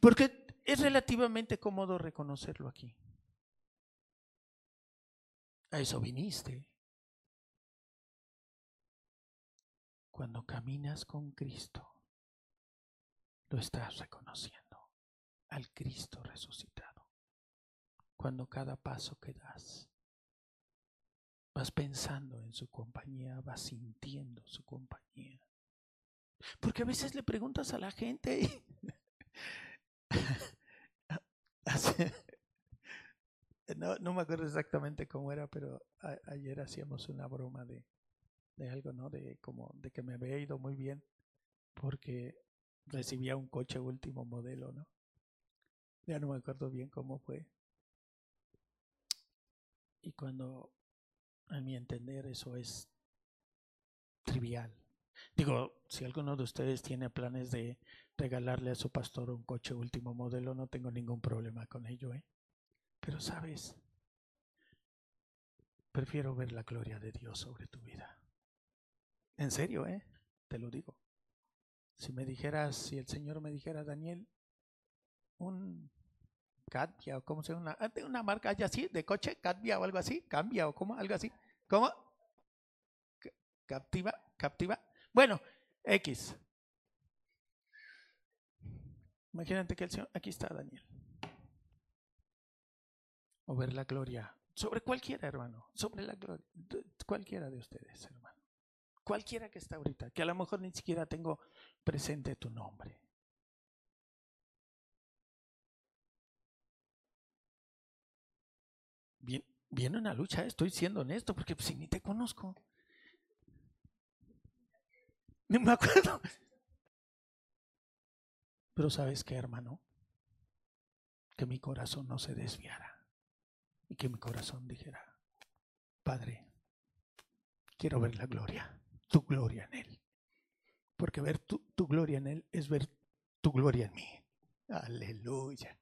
Porque es relativamente cómodo reconocerlo aquí. A eso viniste. Cuando caminas con Cristo, lo estás reconociendo al Cristo resucitado. Cuando cada paso que das, vas pensando en su compañía, vas sintiendo su compañía. Porque a veces le preguntas a la gente *laughs* no, no, me acuerdo exactamente cómo era, pero ayer hacíamos una broma de, de algo, ¿no? De como de que me había ido muy bien porque recibía un coche último modelo, ¿no? Ya no me acuerdo bien cómo fue. Y cuando, a mi entender, eso es trivial. Digo, si alguno de ustedes tiene planes de regalarle a su pastor un coche último modelo, no tengo ningún problema con ello, ¿eh? Pero sabes, prefiero ver la gloria de Dios sobre tu vida. En serio, ¿eh? Te lo digo. Si me dijeras, si el Señor me dijera, Daniel, un Katia o como se llama, una, ah, una marca así de coche, Katia o algo así, cambia o como, algo así. ¿Cómo? Captiva, captiva. Bueno, X. Imagínate que el Señor, aquí está Daniel. O ver la gloria. Sobre cualquiera, hermano. Sobre la gloria. Cualquiera de ustedes, hermano. Cualquiera que está ahorita. Que a lo mejor ni siquiera tengo presente tu nombre. Viene una lucha, estoy siendo honesto, porque si ni te conozco. No me acuerdo. Pero sabes qué, hermano? Que mi corazón no se desviara y que mi corazón dijera, Padre, quiero ver la gloria, tu gloria en Él. Porque ver tu, tu gloria en Él es ver tu gloria en mí. Aleluya.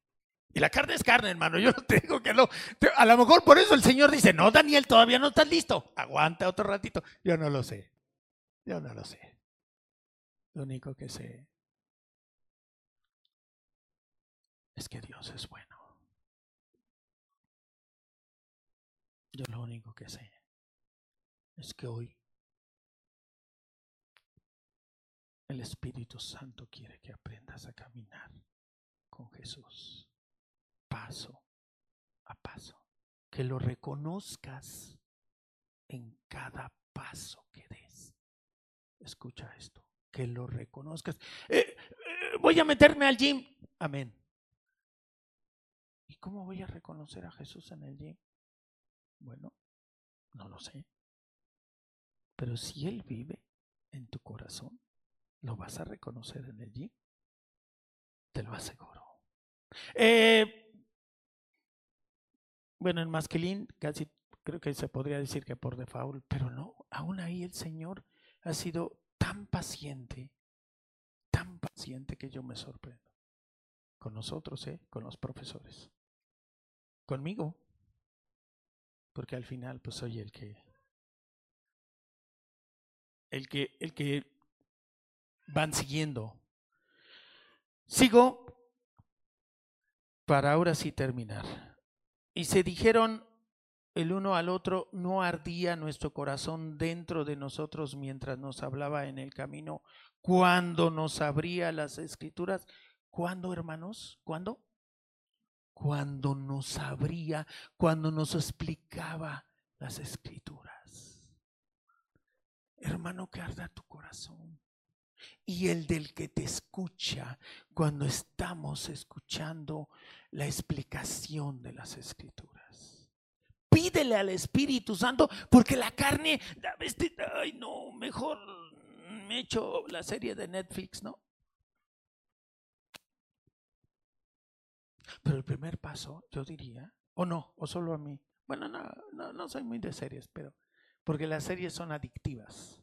Y la carne es carne, hermano. Yo no *laughs* te digo que no. A lo mejor por eso el Señor dice, no, Daniel, todavía no estás listo. Aguanta otro ratito. Yo no lo sé. Yo no lo sé. Lo único que sé es que Dios es bueno. Yo lo único que sé es que hoy el Espíritu Santo quiere que aprendas a caminar con Jesús, paso a paso, que lo reconozcas en cada paso que des. Escucha esto, que lo reconozcas. Eh, eh, voy a meterme al gym. Amén. ¿Y cómo voy a reconocer a Jesús en el gym? Bueno, no lo sé. Pero si Él vive en tu corazón, lo vas a reconocer en el gym. Te lo aseguro. Eh, bueno, en Masquelín casi creo que se podría decir que por default, pero no, aún ahí el Señor ha sido tan paciente, tan paciente que yo me sorprendo. Con nosotros, ¿eh? con los profesores. Conmigo, porque al final pues soy el que el que el que van siguiendo. Sigo para ahora sí terminar. Y se dijeron el uno al otro, no ardía nuestro corazón dentro de nosotros mientras nos hablaba en el camino, cuando nos abría las escrituras. ¿Cuándo, hermanos? ¿Cuándo? cuando nos abría, cuando nos explicaba las escrituras. Hermano, que arda tu corazón. Y el del que te escucha cuando estamos escuchando la explicación de las escrituras. Pídele al Espíritu Santo porque la carne, ay no, mejor me echo la serie de Netflix, ¿no? Pero el primer paso, yo diría, o no, o solo a mí. Bueno, no, no, no soy muy de series, pero porque las series son adictivas.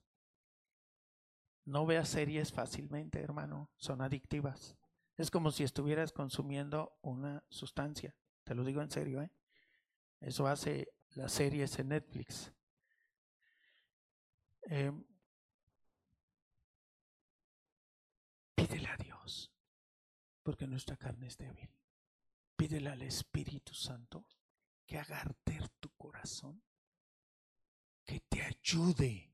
No veas series fácilmente, hermano, son adictivas. Es como si estuvieras consumiendo una sustancia. Te lo digo en serio, ¿eh? Eso hace las series en Netflix. Eh, pídele a Dios, porque nuestra carne es débil. Pídele al Espíritu Santo que haga arder tu corazón, que te ayude,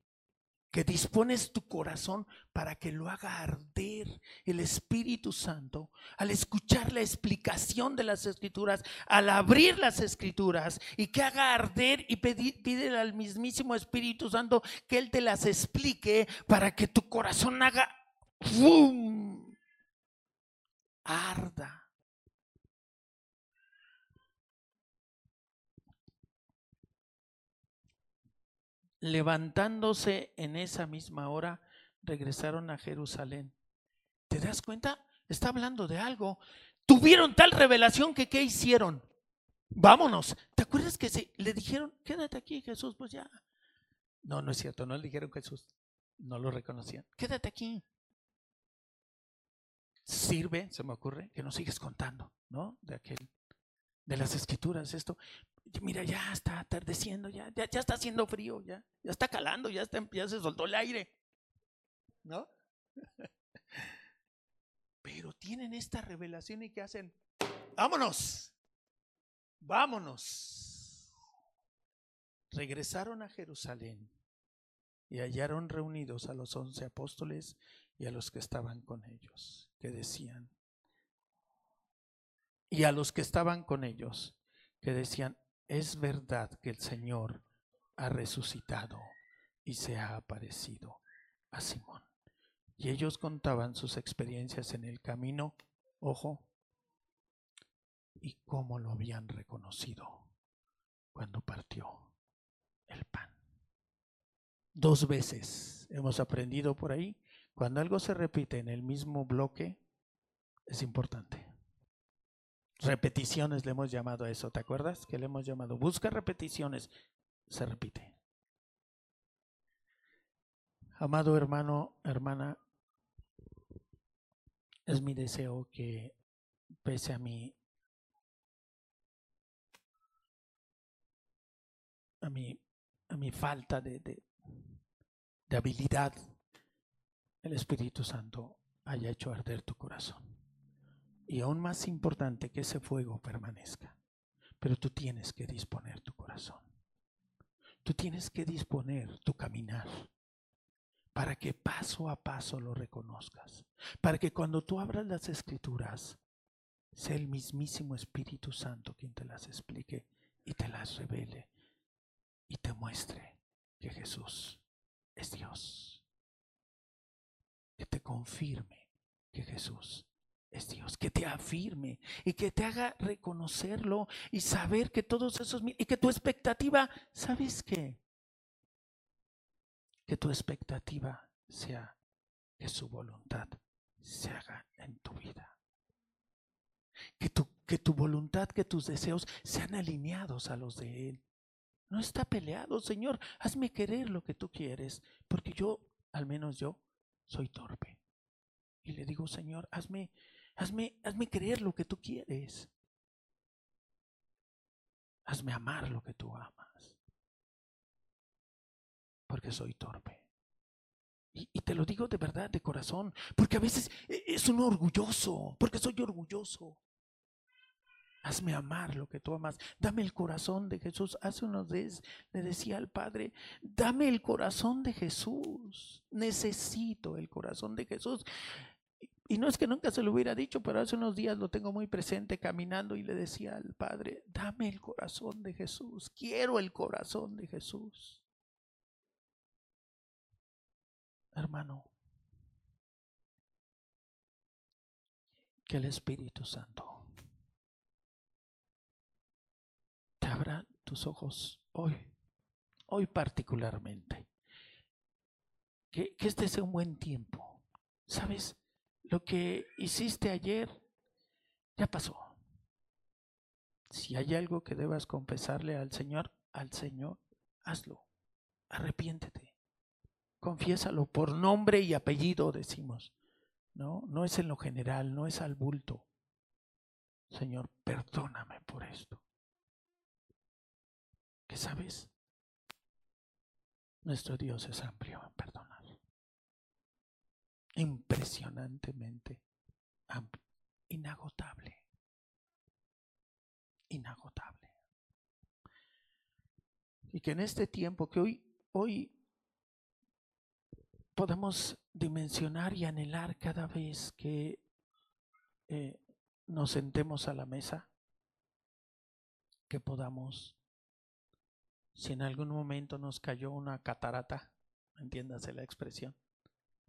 que dispones tu corazón para que lo haga arder el Espíritu Santo al escuchar la explicación de las escrituras, al abrir las escrituras y que haga arder y pídele al mismísimo Espíritu Santo que Él te las explique para que tu corazón haga ¡fum! arda levantándose en esa misma hora, regresaron a Jerusalén. ¿Te das cuenta? Está hablando de algo. Tuvieron tal revelación que ¿qué hicieron? Vámonos. ¿Te acuerdas que se, le dijeron, quédate aquí, Jesús? Pues ya. No, no es cierto, no le dijeron Jesús. No lo reconocían. Quédate aquí. Sirve, se me ocurre, que nos sigues contando, ¿no? De aquel, de las escrituras, esto mira, ya está atardeciendo, ya, ya, está haciendo frío, ya, ya está calando, ya, está, ya se soltó el aire. ¿No? *laughs* tienen esta revelación y que hacen, vámonos, vámonos. Regresaron a Jerusalén y hallaron reunidos a los once apóstoles y a los que estaban con ellos, que decían, y a los que estaban con ellos, que decían, es verdad que el Señor ha resucitado y se ha aparecido a Simón. Y ellos contaban sus experiencias en el camino, ojo, y cómo lo habían reconocido cuando partió el pan. Dos veces hemos aprendido por ahí, cuando algo se repite en el mismo bloque, es importante. Repeticiones le hemos llamado a eso, ¿te acuerdas? Que le hemos llamado, busca repeticiones, se repite. Amado hermano, hermana, es mi deseo que pese a mi a mi, a mi falta de, de, de habilidad, el Espíritu Santo haya hecho arder tu corazón. Y aún más importante que ese fuego permanezca. Pero tú tienes que disponer tu corazón. Tú tienes que disponer tu caminar para que paso a paso lo reconozcas. Para que cuando tú abras las escrituras, sea el mismísimo Espíritu Santo quien te las explique y te las revele y te muestre que Jesús es Dios. Que te confirme que Jesús es Dios, que te afirme y que te haga reconocerlo y saber que todos esos y que tu expectativa, ¿sabes qué? Que tu expectativa sea que su voluntad se haga en tu vida. Que tu, que tu voluntad, que tus deseos sean alineados a los de Él. No está peleado, Señor, hazme querer lo que tú quieres, porque yo, al menos yo, soy torpe. Y le digo, Señor, hazme, hazme, hazme creer lo que tú quieres. Hazme amar lo que tú amas. Porque soy torpe. Y, te lo digo de verdad, de corazón, porque a veces e, es un orgulloso, porque soy orgulloso. Hazme amar lo que tú amas. Dame el corazón de Jesús. Hace unos días le decía al Padre, dame el corazón de Jesús. Necesito el corazón de Jesús. Y no es que nunca se lo hubiera dicho, pero hace unos días lo tengo muy presente caminando y le decía al Padre, dame el corazón de Jesús. Quiero el corazón de Jesús. Hermano, que el Espíritu Santo abra tus ojos hoy, hoy particularmente. Que, que este sea un buen tiempo. ¿Sabes? Lo que hiciste ayer ya pasó. Si hay algo que debas confesarle al Señor, al Señor, hazlo. Arrepiéntete. Confiésalo por nombre y apellido, decimos. No, no es en lo general, no es al bulto. Señor, perdóname por esto sabes, nuestro Dios es amplio en perdonar. Impresionantemente inagotable. Inagotable. Y que en este tiempo que hoy, hoy podamos dimensionar y anhelar cada vez que eh, nos sentemos a la mesa, que podamos si en algún momento nos cayó una catarata, entiéndase la expresión,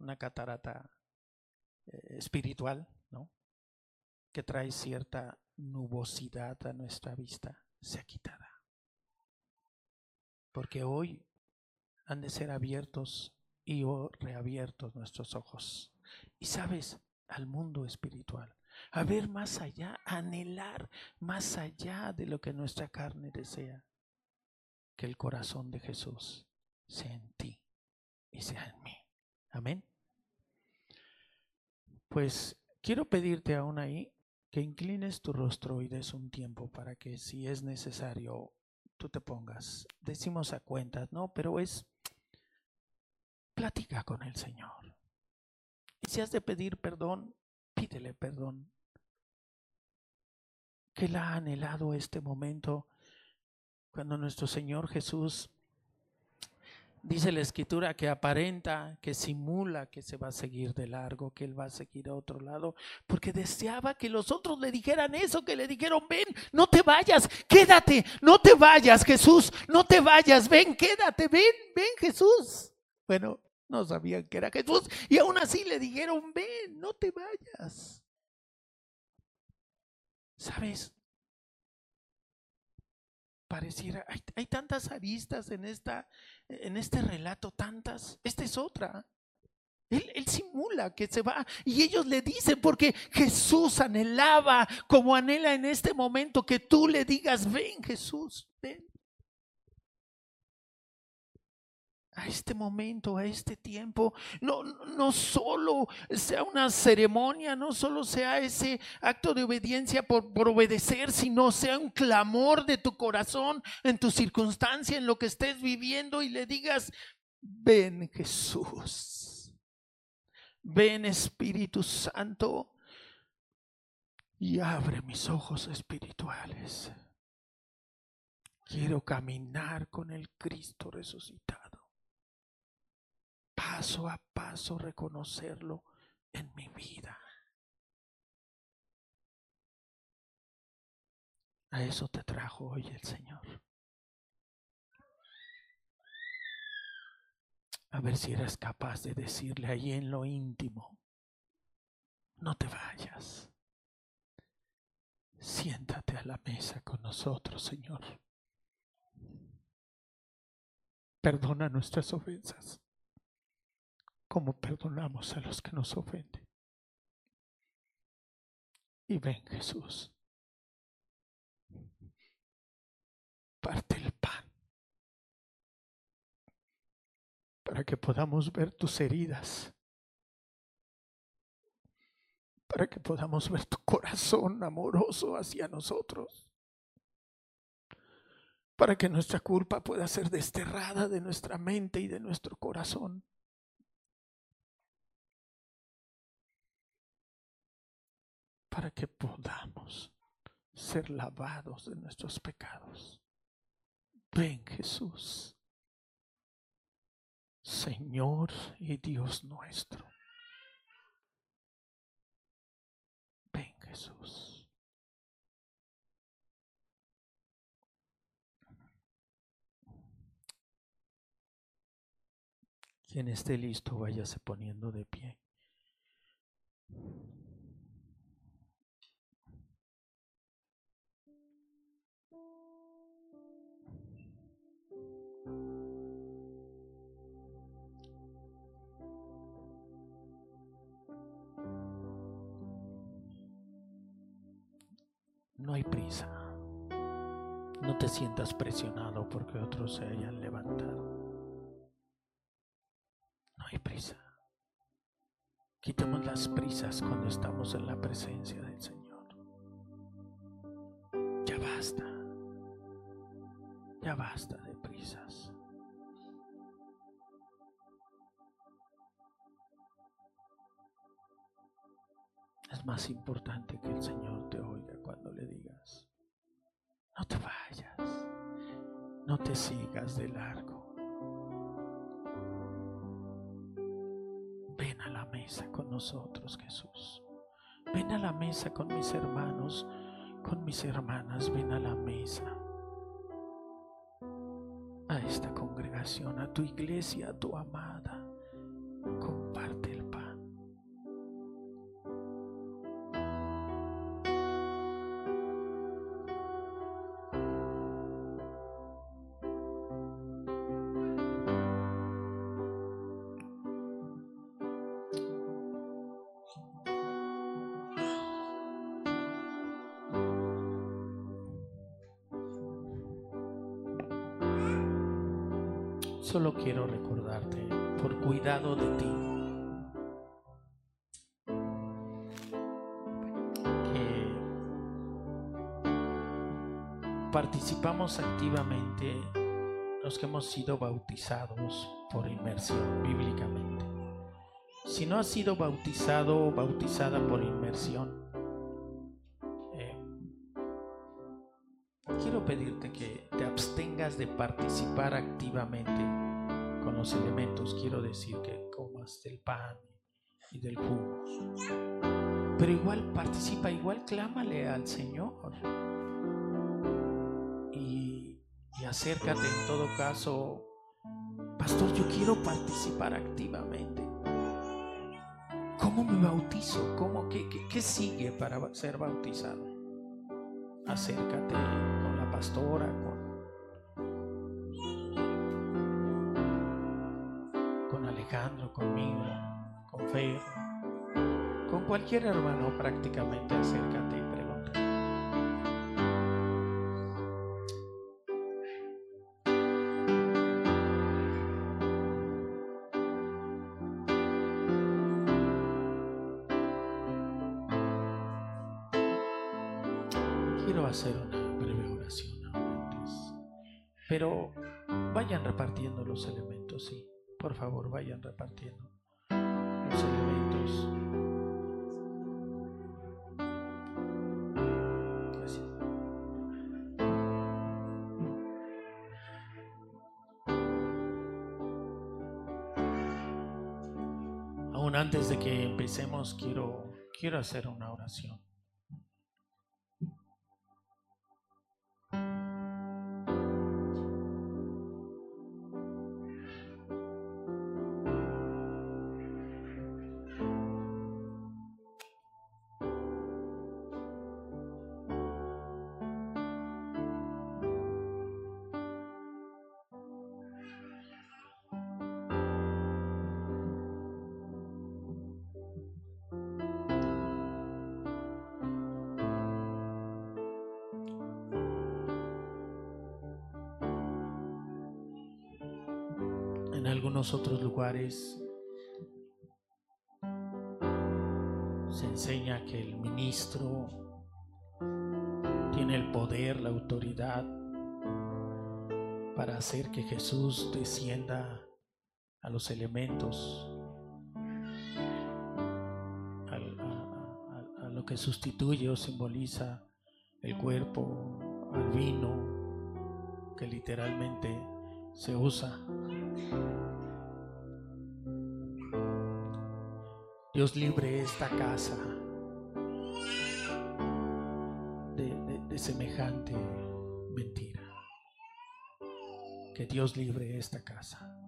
una catarata eh, espiritual, ¿no? Que trae cierta nubosidad a nuestra vista, sea quitada. Porque hoy han de ser abiertos y reabiertos nuestros ojos. Y sabes, al mundo espiritual, a ver más allá, anhelar más allá de lo que nuestra carne desea que el corazón de Jesús sea en ti y sea en mí. Amén. Pues quiero pedirte aún ahí que inclines tu rostro y des un tiempo para que si es necesario tú te pongas. Decimos a cuentas, ¿no? Pero es platica con el Señor. Y si has de pedir perdón, pídele perdón. Que Él ha anhelado este momento cuando nuestro Señor Jesús dice la escritura que aparenta, que simula que se va a seguir de largo, que él va a seguir a otro lado, porque deseaba que los otros le dijeran eso, que le dijeron, ven, no te vayas, quédate, no te vayas, Jesús, no te vayas, ven, quédate, ven, ven, Jesús. Bueno, no sabían que era Jesús y aún así le dijeron, ven, no te vayas. ¿Sabes? Pareciera, hay, tantas aristas en esta en este relato tantas. Esta es otra. Él, simula que se va y ellos le dicen porque Jesús anhelaba como anhela en este momento que tú le digas, ven Jesús, ven. A este momento, a este tiempo, no, no solo sea una ceremonia, no solo sea ese acto de obediencia por, por, obedecer, sino sea un clamor de tu corazón en tu circunstancia, en lo que estés viviendo y le digas, ven Jesús, ven Espíritu Santo y abre mis ojos espirituales. Quiero caminar con el Cristo resucitado paso a paso reconocerlo en mi vida. A eso te trajo hoy el Señor. A ver si eres capaz de decirle ahí en lo íntimo, no te vayas. Siéntate a la mesa con nosotros, Señor. Perdona nuestras ofensas como perdonamos a los que nos ofenden. Y ven Jesús, parte el pan para que podamos ver tus heridas, para que podamos ver tu corazón amoroso hacia nosotros, para que nuestra culpa pueda ser desterrada de nuestra mente y de nuestro corazón. Para que podamos ser lavados de nuestros pecados. Ven Jesús, Señor y Dios nuestro. Ven Jesús. Quien esté listo, váyase poniendo de pie. No hay prisa. No te sientas presionado porque otros se hayan levantado. No hay prisa. Quitemos las prisas cuando estamos en la presencia del Señor. Ya basta. Ya basta de prisas. Es más importante que el Señor te oiga cuando le digas, no te vayas, no te sigas de largo. Ven a la mesa con nosotros, Jesús. Ven a la mesa con mis hermanos, con mis hermanas, ven a la mesa. A esta congregación, a tu iglesia, a tu amada. Activamente los que hemos sido bautizados por inmersión bíblicamente. si no has sido bautizado o bautizada por inmersión, eh, quiero pedirte que te abstengas de participar activamente con los elementos. Quiero decir que comas del pan y del jugo. Pero igual participa, igual clámale al Señor. Acércate en todo caso. Pastor, yo quiero participar activamente. ¿Cómo me bautizo? ¿Cómo, qué, qué, sigue para ser bautizado? Acércate con la pastora, con, con Alejandro, conmigo, con Fer, con cualquier hermano prácticamente acércate elementos, sí. Por favor, vayan repartiendo los elementos. Aún antes de que empecemos, quiero, quiero hacer una oración. Se enseña que el ministro tiene el poder, la autoridad para hacer que Jesús descienda a los elementos, a, lo que sustituye o simboliza el cuerpo, al vino, que literalmente se usa Dios libre esta casa de, semejante mentira. Que Dios libre esta casa.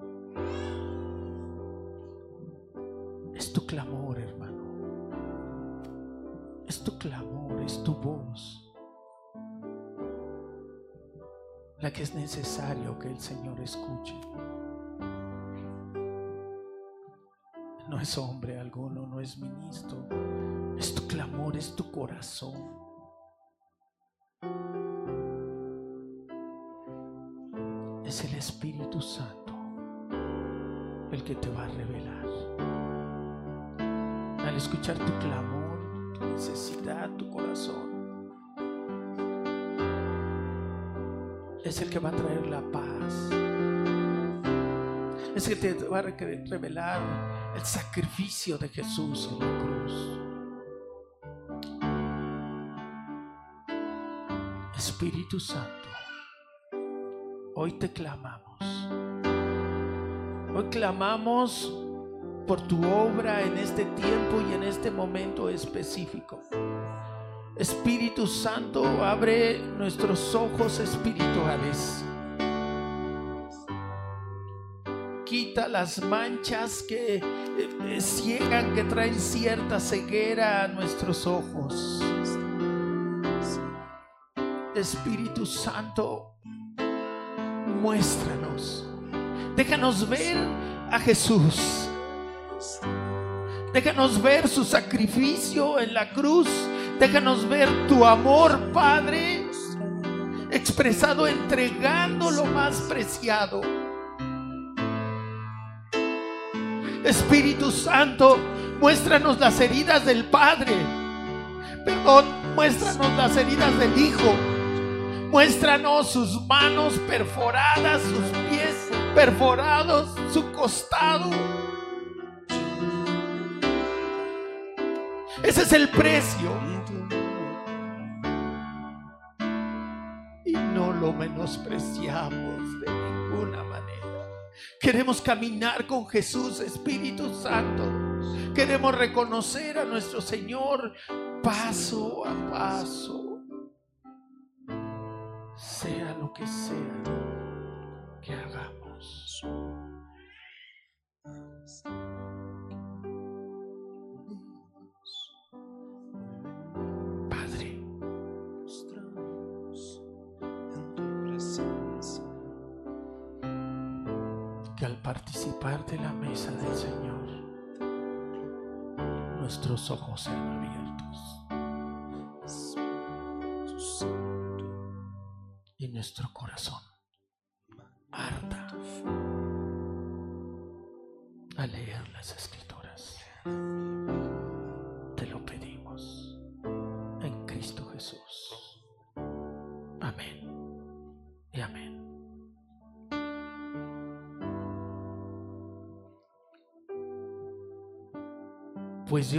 Es tu clamor, hermano. Es tu clamor, es tu voz. La que es necesario que el Señor escuche. No es hombre alguno, no es ministro. Es tu clamor, es tu corazón. Es el Espíritu Santo el que te va a revelar. Al escuchar tu clamor, tu necesidad, tu corazón, es el que va a traer la paz. Es el que te va a revelar el sacrificio de Jesús en la cruz. Espíritu Santo, hoy te clamamos. Hoy clamamos por tu obra en este tiempo y en este momento específico. Espíritu Santo, abre nuestros ojos espirituales quita las manchas que ciegan, que traen cierta ceguera a nuestros ojos. Espíritu Santo, muéstranos. Déjanos ver a Jesús. Déjanos ver su sacrificio en la cruz. Déjanos ver tu amor, Padre, expresado entregando lo más preciado Espíritu Santo, muéstranos las heridas del Padre. Perdón, muéstranos las heridas del Hijo. Muéstranos sus manos perforadas, sus pies perforados, su costado. Ese es el precio. Y no lo menospreciamos de ninguna manera. Queremos caminar con Jesús, Espíritu Santo. Queremos reconocer a nuestro Señor paso a paso. Sea lo que sea que hagamos. Participar de la mesa del Señor, nuestros ojos sean abiertos. Y nuestro corazón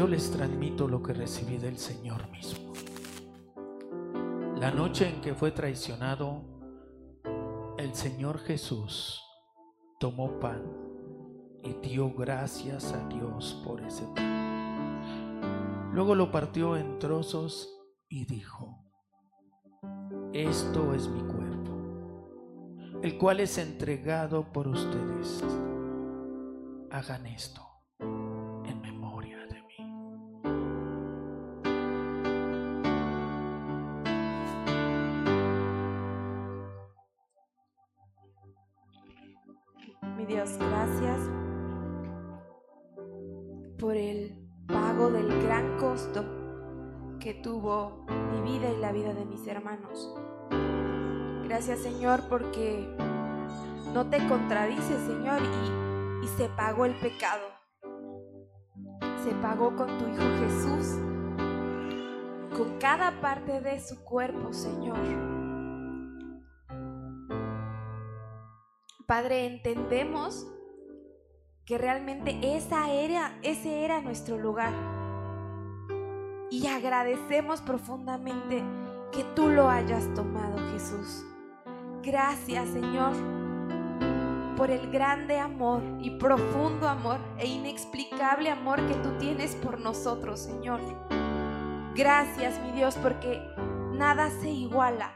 les transmito lo que recibí del Señor mismo. La noche en que fue traicionado, el Señor Jesús tomó pan y dio gracias a Dios por ese pan. Luego lo partió en trozos y dijo, esto es mi cuerpo, el cual es entregado por ustedes. Hagan esto te contradices Señor y, y se pagó el pecado. Se pagó con tu Hijo Jesús, con cada parte de su cuerpo Señor. Padre, entendemos que realmente esa era, ese era nuestro lugar. Y agradecemos profundamente que tú lo hayas tomado, Jesús. Gracias, Señor, por el grande amor y profundo amor e inexplicable amor que tú tienes por nosotros, Señor. Gracias, mi Dios, porque nada se iguala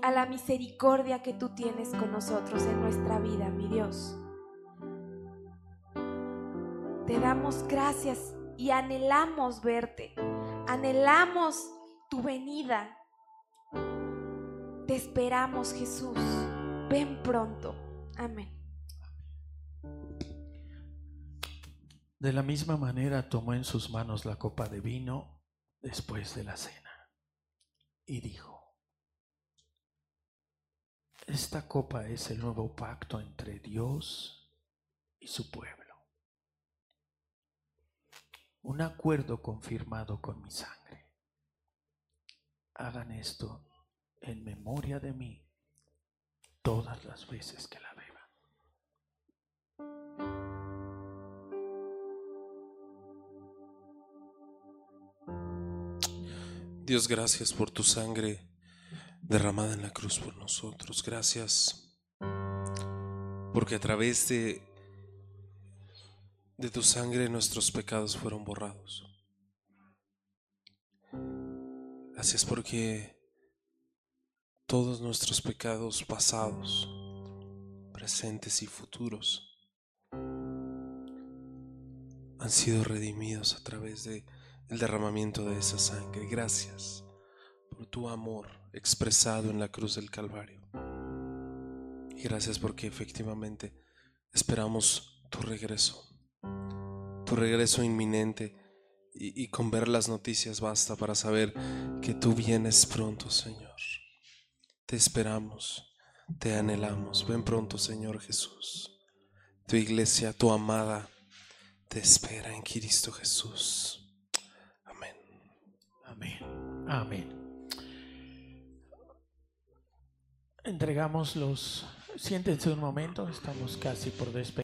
a la misericordia que tú tienes con nosotros en nuestra vida, mi Dios. Te damos gracias y anhelamos verte, anhelamos tu venida. Te esperamos, Jesús. Ven pronto. Amén. De la misma manera tomó en sus manos la copa de vino después de la cena y dijo, esta copa es el nuevo pacto entre Dios y su pueblo. Un acuerdo confirmado con mi sangre. Hagan esto en memoria de mí todas las veces que la Dios, gracias por tu sangre derramada en la cruz por nosotros. Gracias porque a través de, de tu sangre nuestros pecados fueron borrados. Gracias porque todos nuestros pecados pasados, presentes y futuros han sido redimidos a través de el derramamiento de esa sangre. Gracias por tu amor expresado en la cruz del Calvario. Y gracias porque efectivamente esperamos tu regreso, tu regreso inminente. Y, y, con ver las noticias basta para saber que tú vienes pronto, Señor. Te esperamos, te anhelamos. Ven pronto, Señor Jesús. Tu iglesia, tu amada, te espera en Cristo Jesús. Amén. Entregamos los... Siéntense un momento, estamos casi por despedir.